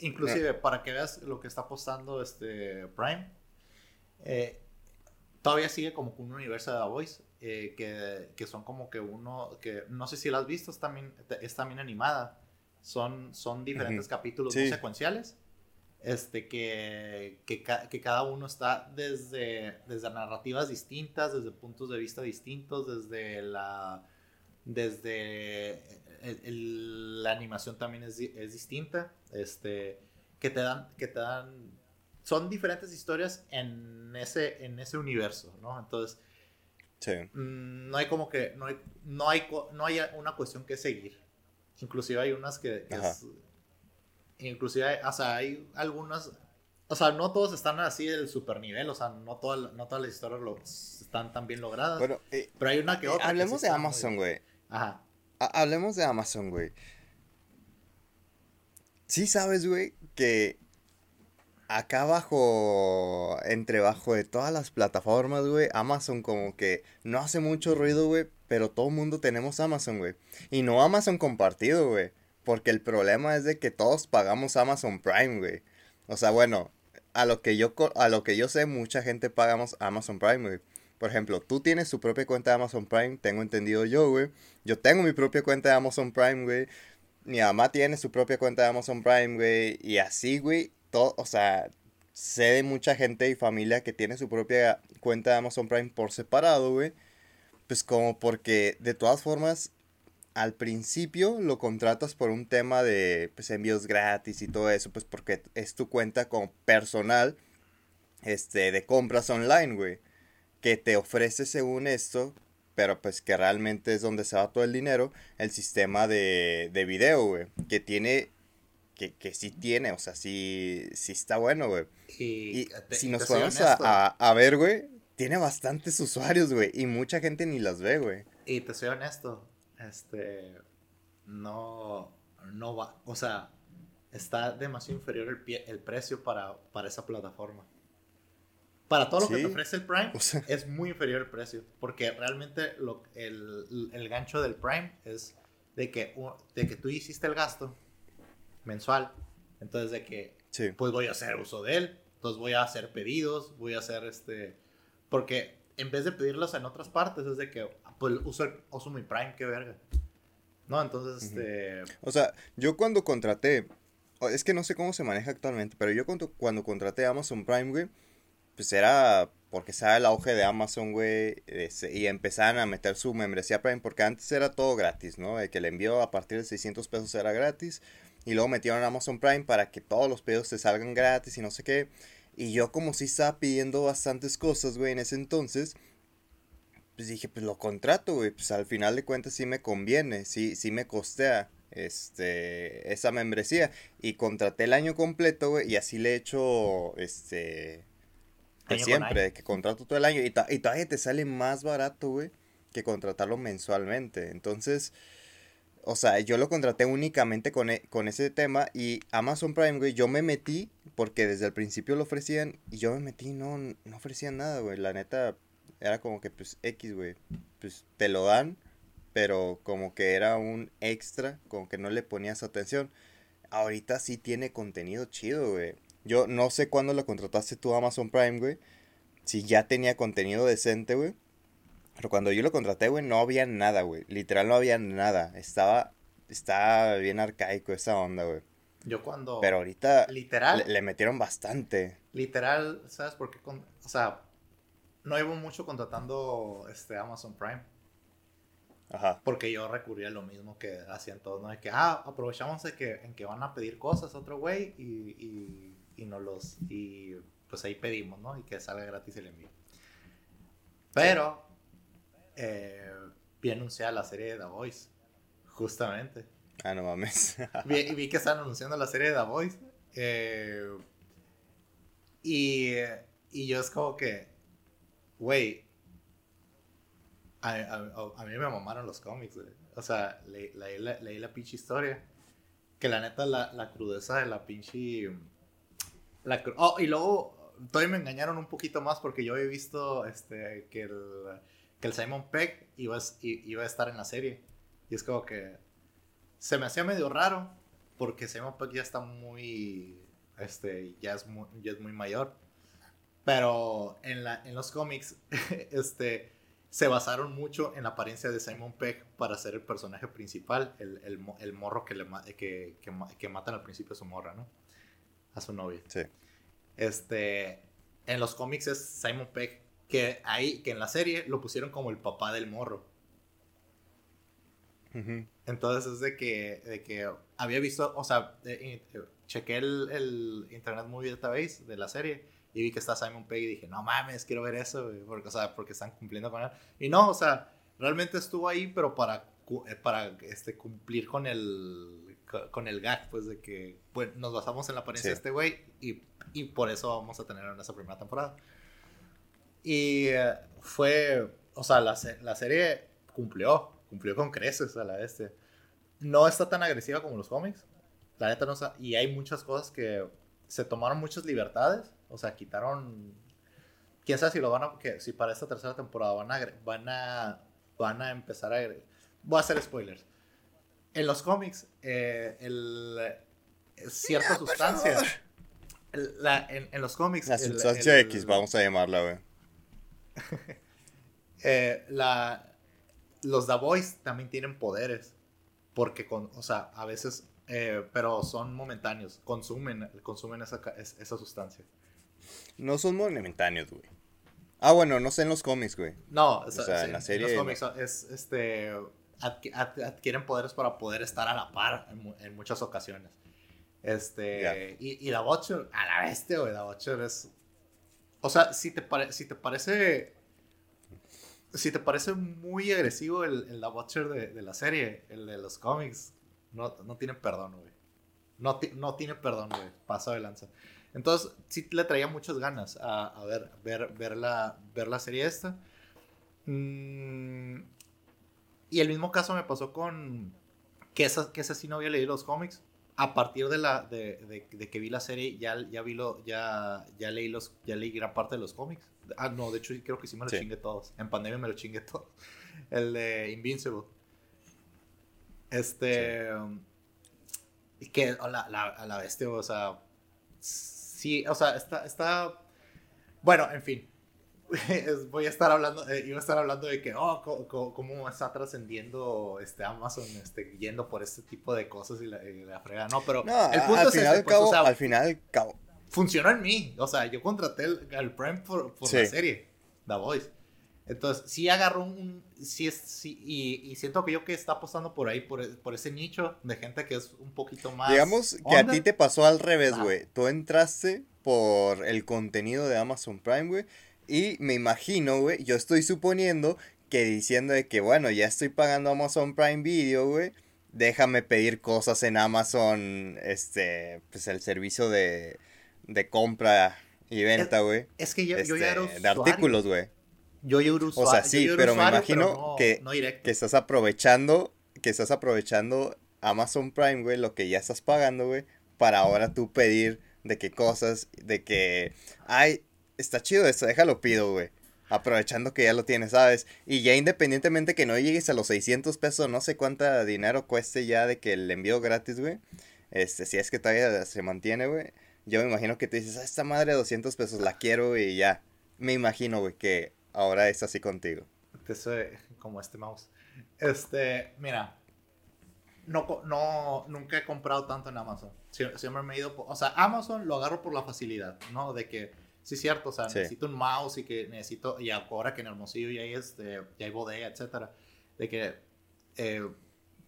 inclusive para que veas lo que está apostando este Prime, eh, todavía sigue como un universo de The Voice, eh, que, que, son como que uno, que no sé si lo has visto, es también, es también animada. Son, son diferentes capítulos secuenciales este, que, que, que, cada uno está desde, desde narrativas distintas, desde puntos de vista distintos, desde la, desde la animación también es, es, distinta, este, que te dan, que te dan, son diferentes historias en ese, en ese universo, ¿no? Entonces, mm, no hay como que, no hay, no hay, no hay una cuestión que seguir. Inclusive hay unas que, que Inclusive, hay, o sea, hay algunas, o sea, no todos están así del super nivel, o sea, no, toda, no todas las historias lo, están tan bien logradas. Bueno, eh, pero hay una que eh, otra. hablemos de Amazon, güey. Ajá. hablemos de Amazon, güey. Sí sabes, güey, que acá abajo, entre bajo de todas las plataformas, güey, Amazon como que no hace mucho ruido, güey, pero todo el mundo tenemos Amazon, güey. Y no Amazon compartido, güey. Porque el problema es de que todos pagamos Amazon Prime, güey. O sea, bueno, a lo que yo, a lo que yo sé, mucha gente paga Amazon Prime, güey. Por ejemplo, tú tienes tu propia cuenta de Amazon Prime, tengo entendido yo, güey. Yo tengo mi propia cuenta de Amazon Prime, güey. Mi mamá tiene su propia cuenta de Amazon Prime, güey. Y así, güey, todo, o sea, sé de mucha gente y familia que tiene su propia cuenta de Amazon Prime por separado, güey. Pues como porque de todas formas, al principio lo contratas por un tema de pues, envíos gratis y todo eso, pues porque es tu cuenta como personal este, de compras online, güey que te ofrece según esto, pero pues que realmente es donde se va todo el dinero, el sistema de, de video, güey, que tiene, que, que sí tiene, o sea, sí, sí está bueno, güey. Y, si nos ponemos a, a, ver, güey, tiene bastantes usuarios, güey, y mucha gente ni las ve, güey. Y te soy honesto, este, no, no va, o sea, está demasiado inferior el, el precio para, para esa plataforma. Para todo lo que te ofrece el Prime, es muy inferior el precio. Porque realmente lo, el, el, gancho del Prime es de que, de que tú hiciste el gasto mensual. Entonces, de que pues voy a hacer uso de él. Entonces, voy a hacer pedidos. Voy a hacer este. Porque en vez de pedirlos en otras partes, es de que pues uso, uso mi Prime, qué verga. No, entonces, este. O sea, yo cuando contraté. Es que no sé cómo se maneja actualmente, pero yo cuando, cuando contraté Amazon Prime, güey pues era porque sabe el auge de Amazon, güey, y empezaron a meter su membresía Prime, porque antes era todo gratis, ¿no? De que el envío a partir de 600 pesos era gratis, y luego metieron Amazon Prime para que todos los pedidos te salgan gratis y no sé qué. Y yo como si estaba pidiendo bastantes cosas, güey, en ese entonces, pues dije, pues lo contrato, güey, pues al final de cuentas sí me conviene, sí, sí me costea este, esa membresía. Y contraté el año completo, güey, y así le he hecho, este, de siempre, que contrato todo el año. Y, y todavía te sale más barato, güey, que contratarlo mensualmente. Entonces, o sea, yo lo contraté únicamente con, e, con ese tema. Y Amazon Prime, güey, yo me metí porque desde el principio lo ofrecían. Y yo me metí, no, no ofrecían nada, güey. La neta, era como que, pues, X, güey. Pues te lo dan, pero como que era un extra, como que no le ponías atención. Ahorita sí tiene contenido chido, güey. Yo no sé cuándo lo contrataste tú Amazon Prime, güey. Si ya tenía contenido decente, güey. Pero cuando yo lo contraté, güey, no había nada, güey. Literal no había nada. Estaba, estaba bien arcaico esa onda, güey. Yo cuando... Pero ahorita... Literal. Le, metieron bastante. Literal, ¿sabes por qué? o sea, no iba mucho contratando este Amazon Prime. Ajá. Porque yo recurría a lo mismo que hacían todos, ¿no? De que, ah, aprovechamos de que, en que van a pedir cosas otro güey y y no los y pues ahí pedimos, ¿no? Y que salga gratis el envío. Pero eh, vi anunciada la serie de The Voice, justamente. Ah, no mames. <laughs> vi, vi, que están anunciando la serie de The Voice. Eh, y, y yo es como que, güey, a, a, mí me mamaron los cómics, güey. O sea, leí, la, leí la pinche historia. Que la neta, la, la crudeza de la pinche oh, y luego todavía me engañaron un poquito más porque yo había visto este, que, el, que el Simon Peck iba, iba a estar en la serie. Y es como que se me hacía medio raro porque Simon Peck ya está muy, este, ya es muy, ya es muy mayor. Pero en, la, en los cómics, <laughs> este, se basaron mucho en la apariencia de Simon Peck para ser el personaje principal, el, el, el morro que, le, que, que, que matan al principio a su morra, ¿no? a su novia. Sí. Este, en los cómics es Simon Peck, que ahí, que en la serie lo pusieron como el papá del morro. Entonces es de que, de que había visto, o sea, chequé el, el, Internet Movie Database de la serie y vi que está Simon Pegg y dije, no mames, quiero ver eso, porque, o sea, porque están cumpliendo con él. Y no, o sea, realmente estuvo ahí, pero para, eh, para este, cumplir con el, con el gag, pues de que pues, nos basamos en la apariencia de este güey y, y, por eso vamos a tener en esa primera temporada. Y eh, fue, o sea, la, la, serie cumplió, cumplió con creces a la este. No está tan agresiva como los cómics, la neta no está, y hay muchas cosas que se tomaron muchas libertades, o sea, quitaron, quién sabe si lo van a, que si para esta tercera temporada van a, van a, van a empezar a, voy a hacer spoilers en los cómics, eh, el, cierta sustancia La, en, en, los cómics. La sustancia X, vamos a llamarla, güey. <laughs> eh, la, los The Boys también tienen poderes. Porque, con, o sea, a veces. Eh, pero son momentáneos. Consumen, consumen esa, esa sustancia. No son momentáneos, güey. Ah, bueno, no sé en los cómics, güey. No, o sea, en la serie. En los cómics es este. adquieren poderes para poder estar a la par en muchas ocasiones. Este, y, y la Butcher, a la bestia, güey, la Butcher es... O sea, si te, si te parece... Si te parece muy agresivo el, el la Butcher de, de, la serie, el de los cómics, no, no tiene perdón, güey. No, no tiene perdón, güey. Paso de lanza. Entonces, sí le traía muchas ganas a, a ver, ver, ver, la, ver la serie esta. Mm, y el mismo caso me pasó con que esa, que esa sí no había leído los cómics a partir de la de, de, que vi la serie ya, ya vi lo ya ya leí los ya leí gran parte de los cómics. Ah no de hecho creo que sí me lo chingué todos. En pandemia me lo chingué todos. El de Invincible. Este y que a la, la, a la bestia o sea sí o sea está está bueno en fin voy a estar hablando, eh, iba a estar hablando de que, oh, cómo, está trascendiendo este Amazon, este, yendo por este tipo de cosas y la, frega. No, pero el punto al final pues, cabo, al final cabo. Funcionó en mí. O sea, yo contraté el, Prime por, la serie, The Voice. Entonces, sí agarró un. Sí, es, sí, y, y, siento que yo que está apostando por ahí, por, por, ese nicho de gente que es un poquito más. Digamos que a ti te pasó al revés, güey. Tú entraste por el contenido de Amazon Prime, güey y me imagino, güey, yo estoy suponiendo que diciendo de que, bueno, ya estoy pagando Amazon Prime Video, güey, déjame pedir cosas en Amazon, este, pues el servicio de, de compra y venta, güey. Es, que yo, yo ya era este, De artículos, güey. Yo ya era usuario. O sea, sí, pero me imagino que, que estás aprovechando, que estás aprovechando Amazon Prime, güey, lo que ya estás pagando, güey, para ahora tú pedir de qué cosas, de que, ay, está chido esto, déjalo pido, güey. Aprovechando que ya lo tienes, ¿sabes? Y ya independientemente que no llegues a los 600 pesos, no sé cuánto dinero cueste ya de que el envío gratis, güey. Este, si es que todavía se mantiene, güey. Yo me imagino que te dices, ah, esta madre de 200 pesos la quiero y ya. Me imagino, güey, que ahora es así contigo. Eso como este mouse. Este, mira. No, no, nunca he comprado tanto en Amazon. Siempre me he ido, o sea, Amazon lo agarro por la facilidad, ¿no? De que sí cierto, o sea, necesito un mouse y que necesito, y ahora que en Hermosillo ya hay, este, ya hay bodega, etcétera, de que, eh,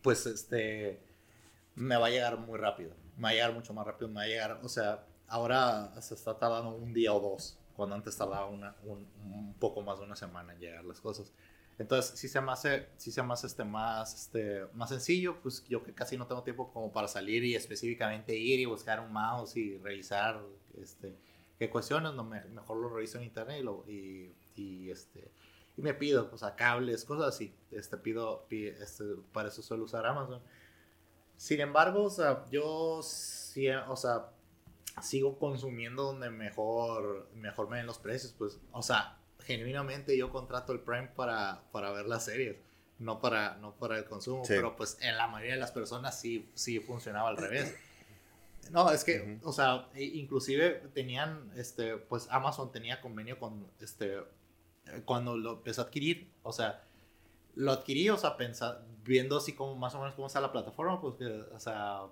pues, este, me va a llegar muy rápido, me va a llegar mucho más rápido, me va a llegar, o sea, ahora se está tardando un día o dos, cuando antes tardaba una, un, un poco más de una semana en llegar las cosas. Entonces, si se me hace, si se me hace este, más, este, más sencillo, pues yo que casi no tengo tiempo como para salir y específicamente ir y buscar un mouse y revisar, este, qué cuestiones, no, mejor lo reviso en internet y, lo, y, y, este, y me pido, o sea, cables, cosas así. Este, pido, este, para eso suelo usar Amazon. Sin embargo, o sea, yo sí, o sea, sigo consumiendo donde mejor, mejor me den los precios, pues, o sea, genuinamente yo contrato el Prime para, para ver las series, no para, no para el consumo, pero pues en la mayoría de las personas sí, sí funcionaba al revés. No, es que, o sea, e, inclusive tenían, este, pues Amazon tenía convenio con, este, cuando lo empezó a adquirir, o sea, lo adquirí, o sea, pensar, viendo así como más o menos cómo está la plataforma, pues, o sea,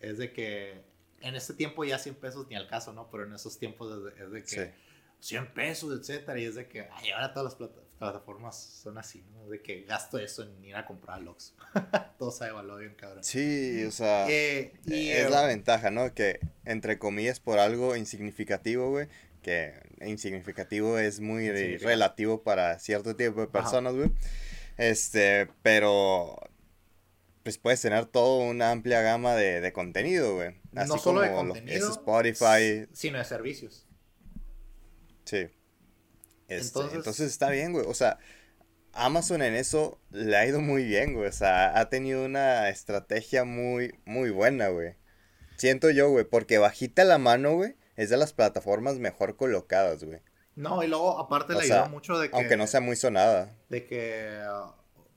es de que en este tiempo ya 100 pesos ni al caso, ¿no? Pero en esos tiempos es de, que 100 pesos, etcétera, y es de que, ay, ahora todas las plataformas plataformas son así, ¿no? De que gasto eso en ir a comprar Lux. <laughs> Todo se evaluado bien, cabrón. Sí, o sea, eh, es la ventaja, ¿no? Que, entre comillas, por algo insignificativo, güey, que insignificativo es muy relativo para cierto tipo de personas, güey. Este, pero pues puedes tener toda una amplia gama de, contenido, güey. Así no solo de contenido, Spotify. Sino de servicios. Sí. Este, entonces, está bien, güey. O sea, Amazon en eso le ha ido muy bien, güey. O sea, ha tenido una estrategia muy, muy buena, güey. Siento yo, güey, porque bajita la mano, güey, es de las plataformas mejor colocadas, güey. No, y luego aparte le ayudó mucho de que... Aunque no sea muy sonada. De que,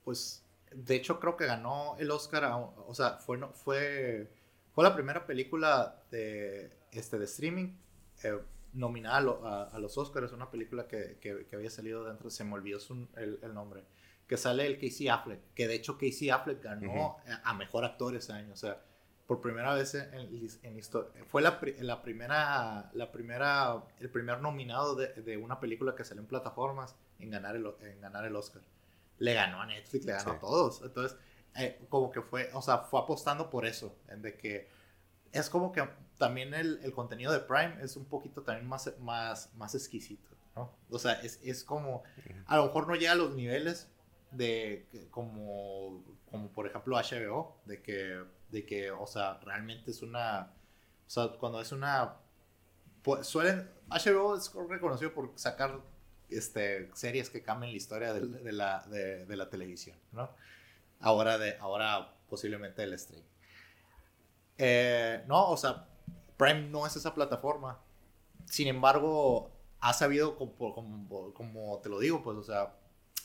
pues, de hecho creo que ganó el Oscar, o sea, fue, fue, fue la primera película de, este, de streaming eh, nominada a, los Oscars, una película que, que, había salido dentro, se me olvidó el, el, nombre, que sale el Casey Affleck, que de hecho Casey Affleck ganó a, Mejor Actor ese año, o sea, por primera vez en, en historia, fue la, la, primera, la primera, el primer nominado de, de, una película que salió en plataformas en ganar el, en ganar el Oscar. Le ganó a Netflix, le ganó a todos, entonces, eh, como que fue, o sea, fue apostando por eso, en de que es como que también el, el, contenido de Prime es un poquito también más, más, más exquisito, ¿no? O sea, es, es como, a lo mejor no llega a los niveles de como, como por ejemplo HBO, de que, de que, o sea, realmente es una, o sea, cuando es una, pues suelen, HBO es reconocido por sacar este, series que cambian la historia de, la, de, la televisión, ¿no? Ahora, de, ahora posiblemente el stream. Eh, no, o sea, Prime no es esa plataforma. Sin embargo, ha sabido, como, como, te lo digo, pues, o sea,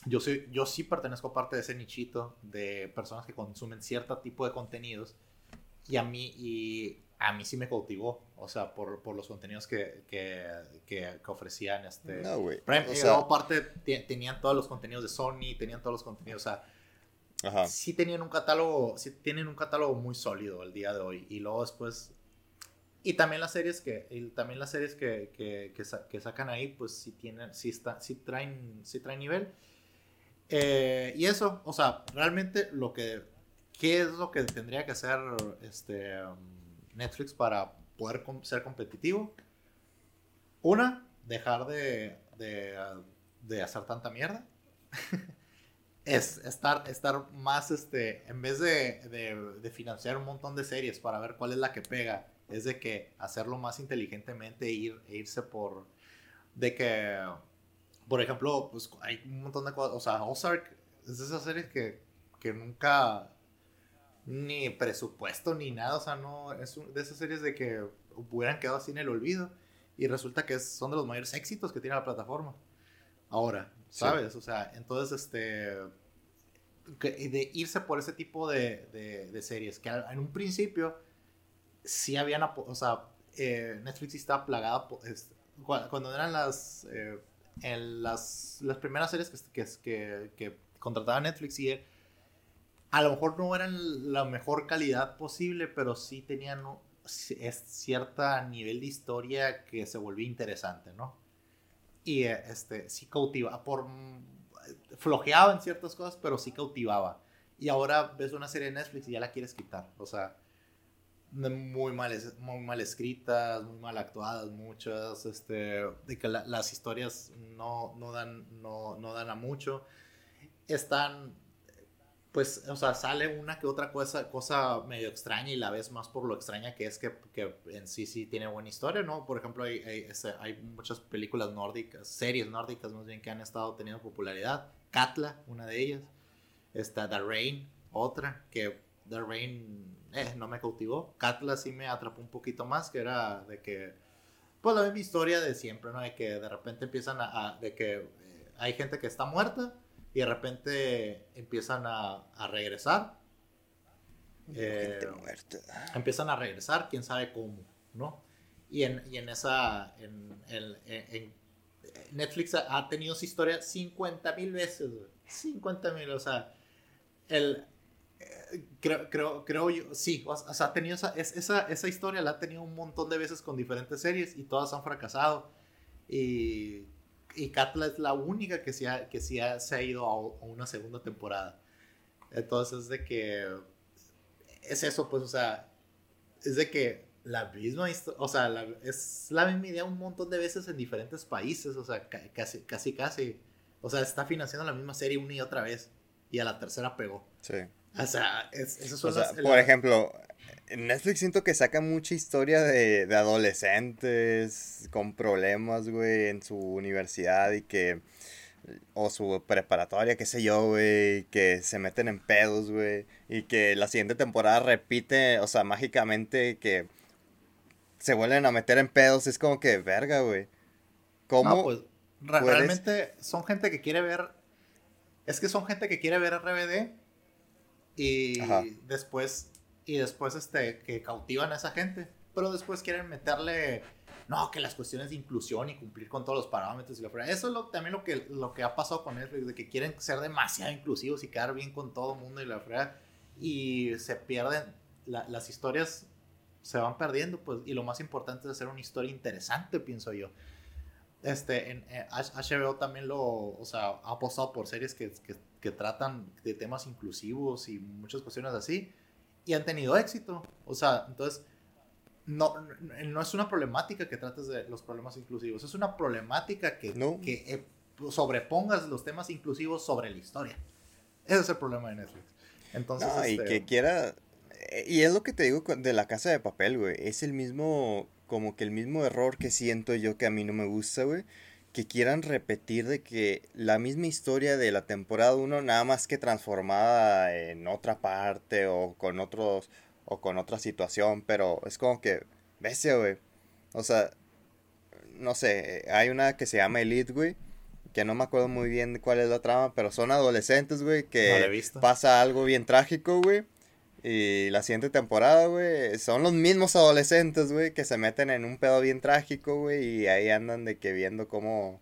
yo, soy, yo sí pertenezco a parte de ese nichito de personas que consumen cierto tipo de contenidos y a mí, y a mí sí me cautivó, o sea, por, por los contenidos que, que, que, ofrecían este... No, güey. Prime, o sea, aparte, tenían todos los contenidos de Sony, tenían todos los contenidos, o sea, Ajá. sí tenían un catálogo, sí tienen un catálogo muy sólido el día de hoy. Y luego después, y también las series que, también las series que, que, que, sacan ahí, pues sí tienen, sí, está, sí traen, sí traen nivel. Eh, y eso, o sea, realmente lo que, ¿qué es lo que tendría que hacer este, Netflix para poder ser competitivo? Una, dejar de, de, de hacer tanta mierda. <laughs> es estar, estar más, este, en vez de, de, financiar un montón de series para ver cuál es la que pega, es de que hacerlo más inteligentemente e ir, e irse por, de que, por ejemplo, pues hay un montón de cosas, o sea, Ozark es de esas series que, que nunca, ni presupuesto ni nada, o sea, no, es de esas series de que hubieran quedado así en el olvido y resulta que son de los mayores éxitos que tiene la plataforma. Ahora, ¿sabes? O sea, entonces, este, de irse por ese tipo de, de, series, que en un principio sí habían, o sea, eh, Netflix estaba plagada, cuando eran las, eh, en las, las primeras series que, que, contrataba Netflix y a lo mejor no eran la mejor calidad posible, pero sí tenían es cierta nivel de historia que se volvía interesante, ¿no? Y eh, este, sí cautiva, por, flojeaba en ciertas cosas, pero sí cautivaba. Y ahora ves una serie de Netflix y ya la quieres quitar. O sea, muy mal, muy mal escritas, muy mal actuadas, muchas, este, de que las historias no, no, dan, no, no dan a mucho. Están pues, o sea, sale una que otra cosa, cosa medio extraña y la ves más por lo extraña que es que, que en sí sí tiene buena historia, ¿no? Por ejemplo, hay, hay, hay, muchas películas nórdicas, series nórdicas más bien, que han estado teniendo popularidad. Katla, una de ellas. Está The Rain, otra, que The Rain eh, no me cautivó. Katla sí me atrapó un poquito más, que era de que, pues la misma historia de siempre, ¿no? De que de repente empiezan a, de que eh, hay gente que está muerta y de repente empiezan a, a regresar. Eh, empiezan a regresar, quién sabe cómo, ¿no? Y en, y en esa, en, en, Netflix ha, tenido su historia 50 mil veces, 50 mil, o sea, el, creo, creo, creo yo, sí, o sea, ha tenido esa, esa, esa historia la ha tenido un montón de veces con diferentes series y todas han fracasado. Y y Katla es la única que, sí ha, que sí se ha ido a, una segunda temporada. Entonces, de que es eso, pues, o sea, es de que la misma o sea, es la misma idea un montón de veces en diferentes países, o sea, casi, casi, casi. O sea, está financiando la misma serie una y otra vez y a la tercera pegó. Sí. O sea, eso son Por ejemplo, en Netflix siento que saca mucha historia de, de adolescentes con problemas, güey, en su universidad y que... O su preparatoria, qué sé yo, güey, que se meten en pedos, güey. Y que la siguiente temporada repite, o sea, mágicamente que se vuelven a meter en pedos. Es como que, verga, güey. ¿Cómo? pues, realmente son gente que quiere ver... Es que son gente que quiere ver RBD y después y después este, que cautivan a esa gente, pero después quieren meterle no, que las cuestiones de inclusión y cumplir con todos los parámetros y la fuera. Eso es lo, también lo que, lo que ha pasado con Netflix, de que quieren ser demasiado inclusivos y quedar bien con todo el mundo y la fuera. Y se pierden, las historias se van perdiendo, pues, y lo más importante es hacer una historia interesante, pienso yo. Este, en, HBO también lo, o sea, ha apostado por series que, que, que tratan de temas inclusivos y muchas cuestiones así, y han tenido éxito. O sea, entonces no, no es una problemática que trates de los problemas inclusivos, es una problemática que, que eh, sobrepongas los temas inclusivos sobre la historia. Ese es el problema de Netflix. Entonces, y este, que quiera... Eh, y es lo que te digo de la casa de papel, güey. Es el mismo, como que el mismo error que siento yo que a mí no me gusta, güey. Que quieran repetir de que la misma historia de la temporada 1, nada más que transformada en otra parte o con otros o con otra situación, pero es como que, bestia, güey. O sea, no sé, hay una que se llama Elite, güey, que no me acuerdo muy bien cuál es la trama, pero son adolescentes, güey, que pasa algo bien trágico, güey. Y la siguiente temporada, güey, son los mismos adolescentes, güey, que se meten en un pedo bien trágico, güey, y ahí andan de que viendo cómo,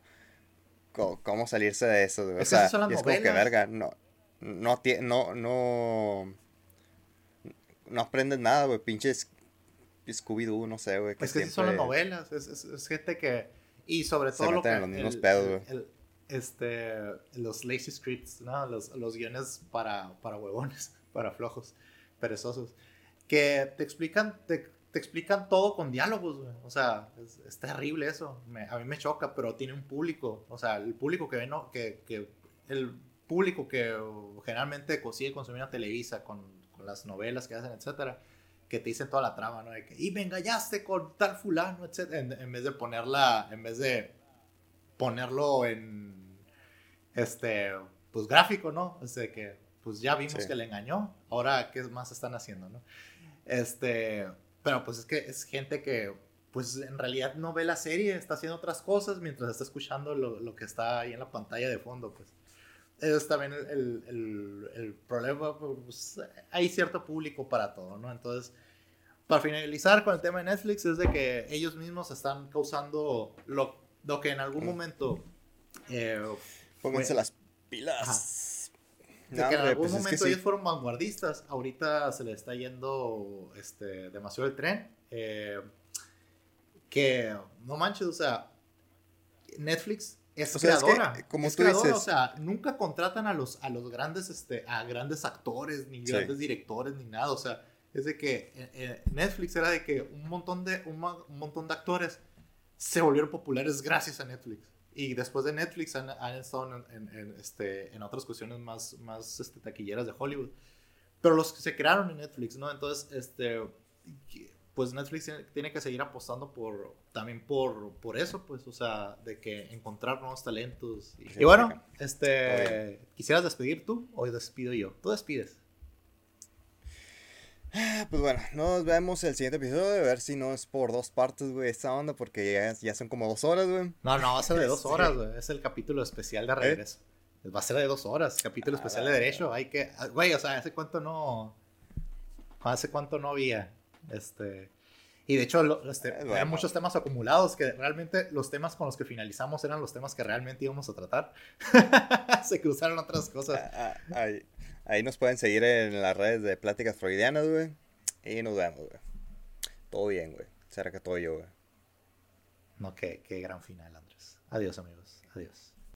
cómo, salirse de eso, güey. O sea, es como que verga, no, no, no, no, no aprendes nada, güey. Pinches Scooby-Doo, no sé, güey. Es que son las novelas. Es, es, gente que. Y sobre todo. Se lo que, en los mismos pedos, güey. Este, los lazy scripts, ¿no? Los, los guiones para, para huevones, <laughs> para flojos, perezosos. Que te explican, te, te explican todo con diálogos, güey. O sea, es, terrible eso. a mí me choca, pero tiene un público. O sea, el público que ve, no, que, que el público que generalmente consigue consumir a Televisa con las novelas que hacen, etcétera, que te dicen toda la trama, ¿no? De que, y me engañaste con tal fulano, etcétera, en, vez de ponerla, en vez de ponerlo en, este, pues gráfico, ¿no? O sea, que, pues ya vimos que le engañó, ahora, ¿qué más están haciendo, no? Este, pero pues es que es gente que, pues en realidad no ve la serie, está haciendo otras cosas mientras está escuchando lo, lo que está ahí en la pantalla de fondo, pues es también el, el, el problema, pues, hay cierto público para todo, ¿no? Entonces, para finalizar con el tema de Netflix, es de que ellos mismos están causando lo, lo que en algún momento... Eh, Pónganse las pilas. Que en algún pues momento ellos fueron vanguardistas, ahorita se le está yendo este, demasiado el tren. Eh, que, no manches, o sea, Netflix es creadora. como tú dices, o sea, nunca contratan a los, a los grandes, este, a grandes actores, ni grandes directores, ni nada. O sea, es de que eh, eh, Netflix era de que un montón de, un, montón de actores se volvieron populares gracias a Netflix. Y después de Netflix han, han estado en, este, en otras cuestiones más, más este, taquilleras de Hollywood. Pero los que se crearon en Netflix, ¿no? Entonces, este, pues Netflix tiene que seguir apostando por también por, por eso, pues, o sea, de que encontrar nuevos talentos. Y, bueno, este, ¿quisieras despedir tú o despido yo? Tú despides. Ah, pues bueno, nos vemos el siguiente episodio, a ver si no es por dos partes, güey, esta onda, porque ya, ya son como dos horas, güey. No, no, va a ser de dos horas, güey, es el capítulo especial de ¿Eh? regreso. Va a ser de dos horas, capítulo ah, especial de derecho, hay que, güey, o sea, hace cuánto no, hace cuánto no había este. Y de hecho, este, hay muchos temas acumulados que realmente los temas con los que finalizamos eran los temas que realmente íbamos a tratar. <laughs> Se cruzaron otras cosas. Ah, ah, ahí, nos pueden seguir en las redes de Pláticas Freudianas, güey. Y nos vemos, güey. Todo bien, güey. Será que todo yo, güey. No, qué, qué gran final, Andrés. Adiós, amigos. Adiós.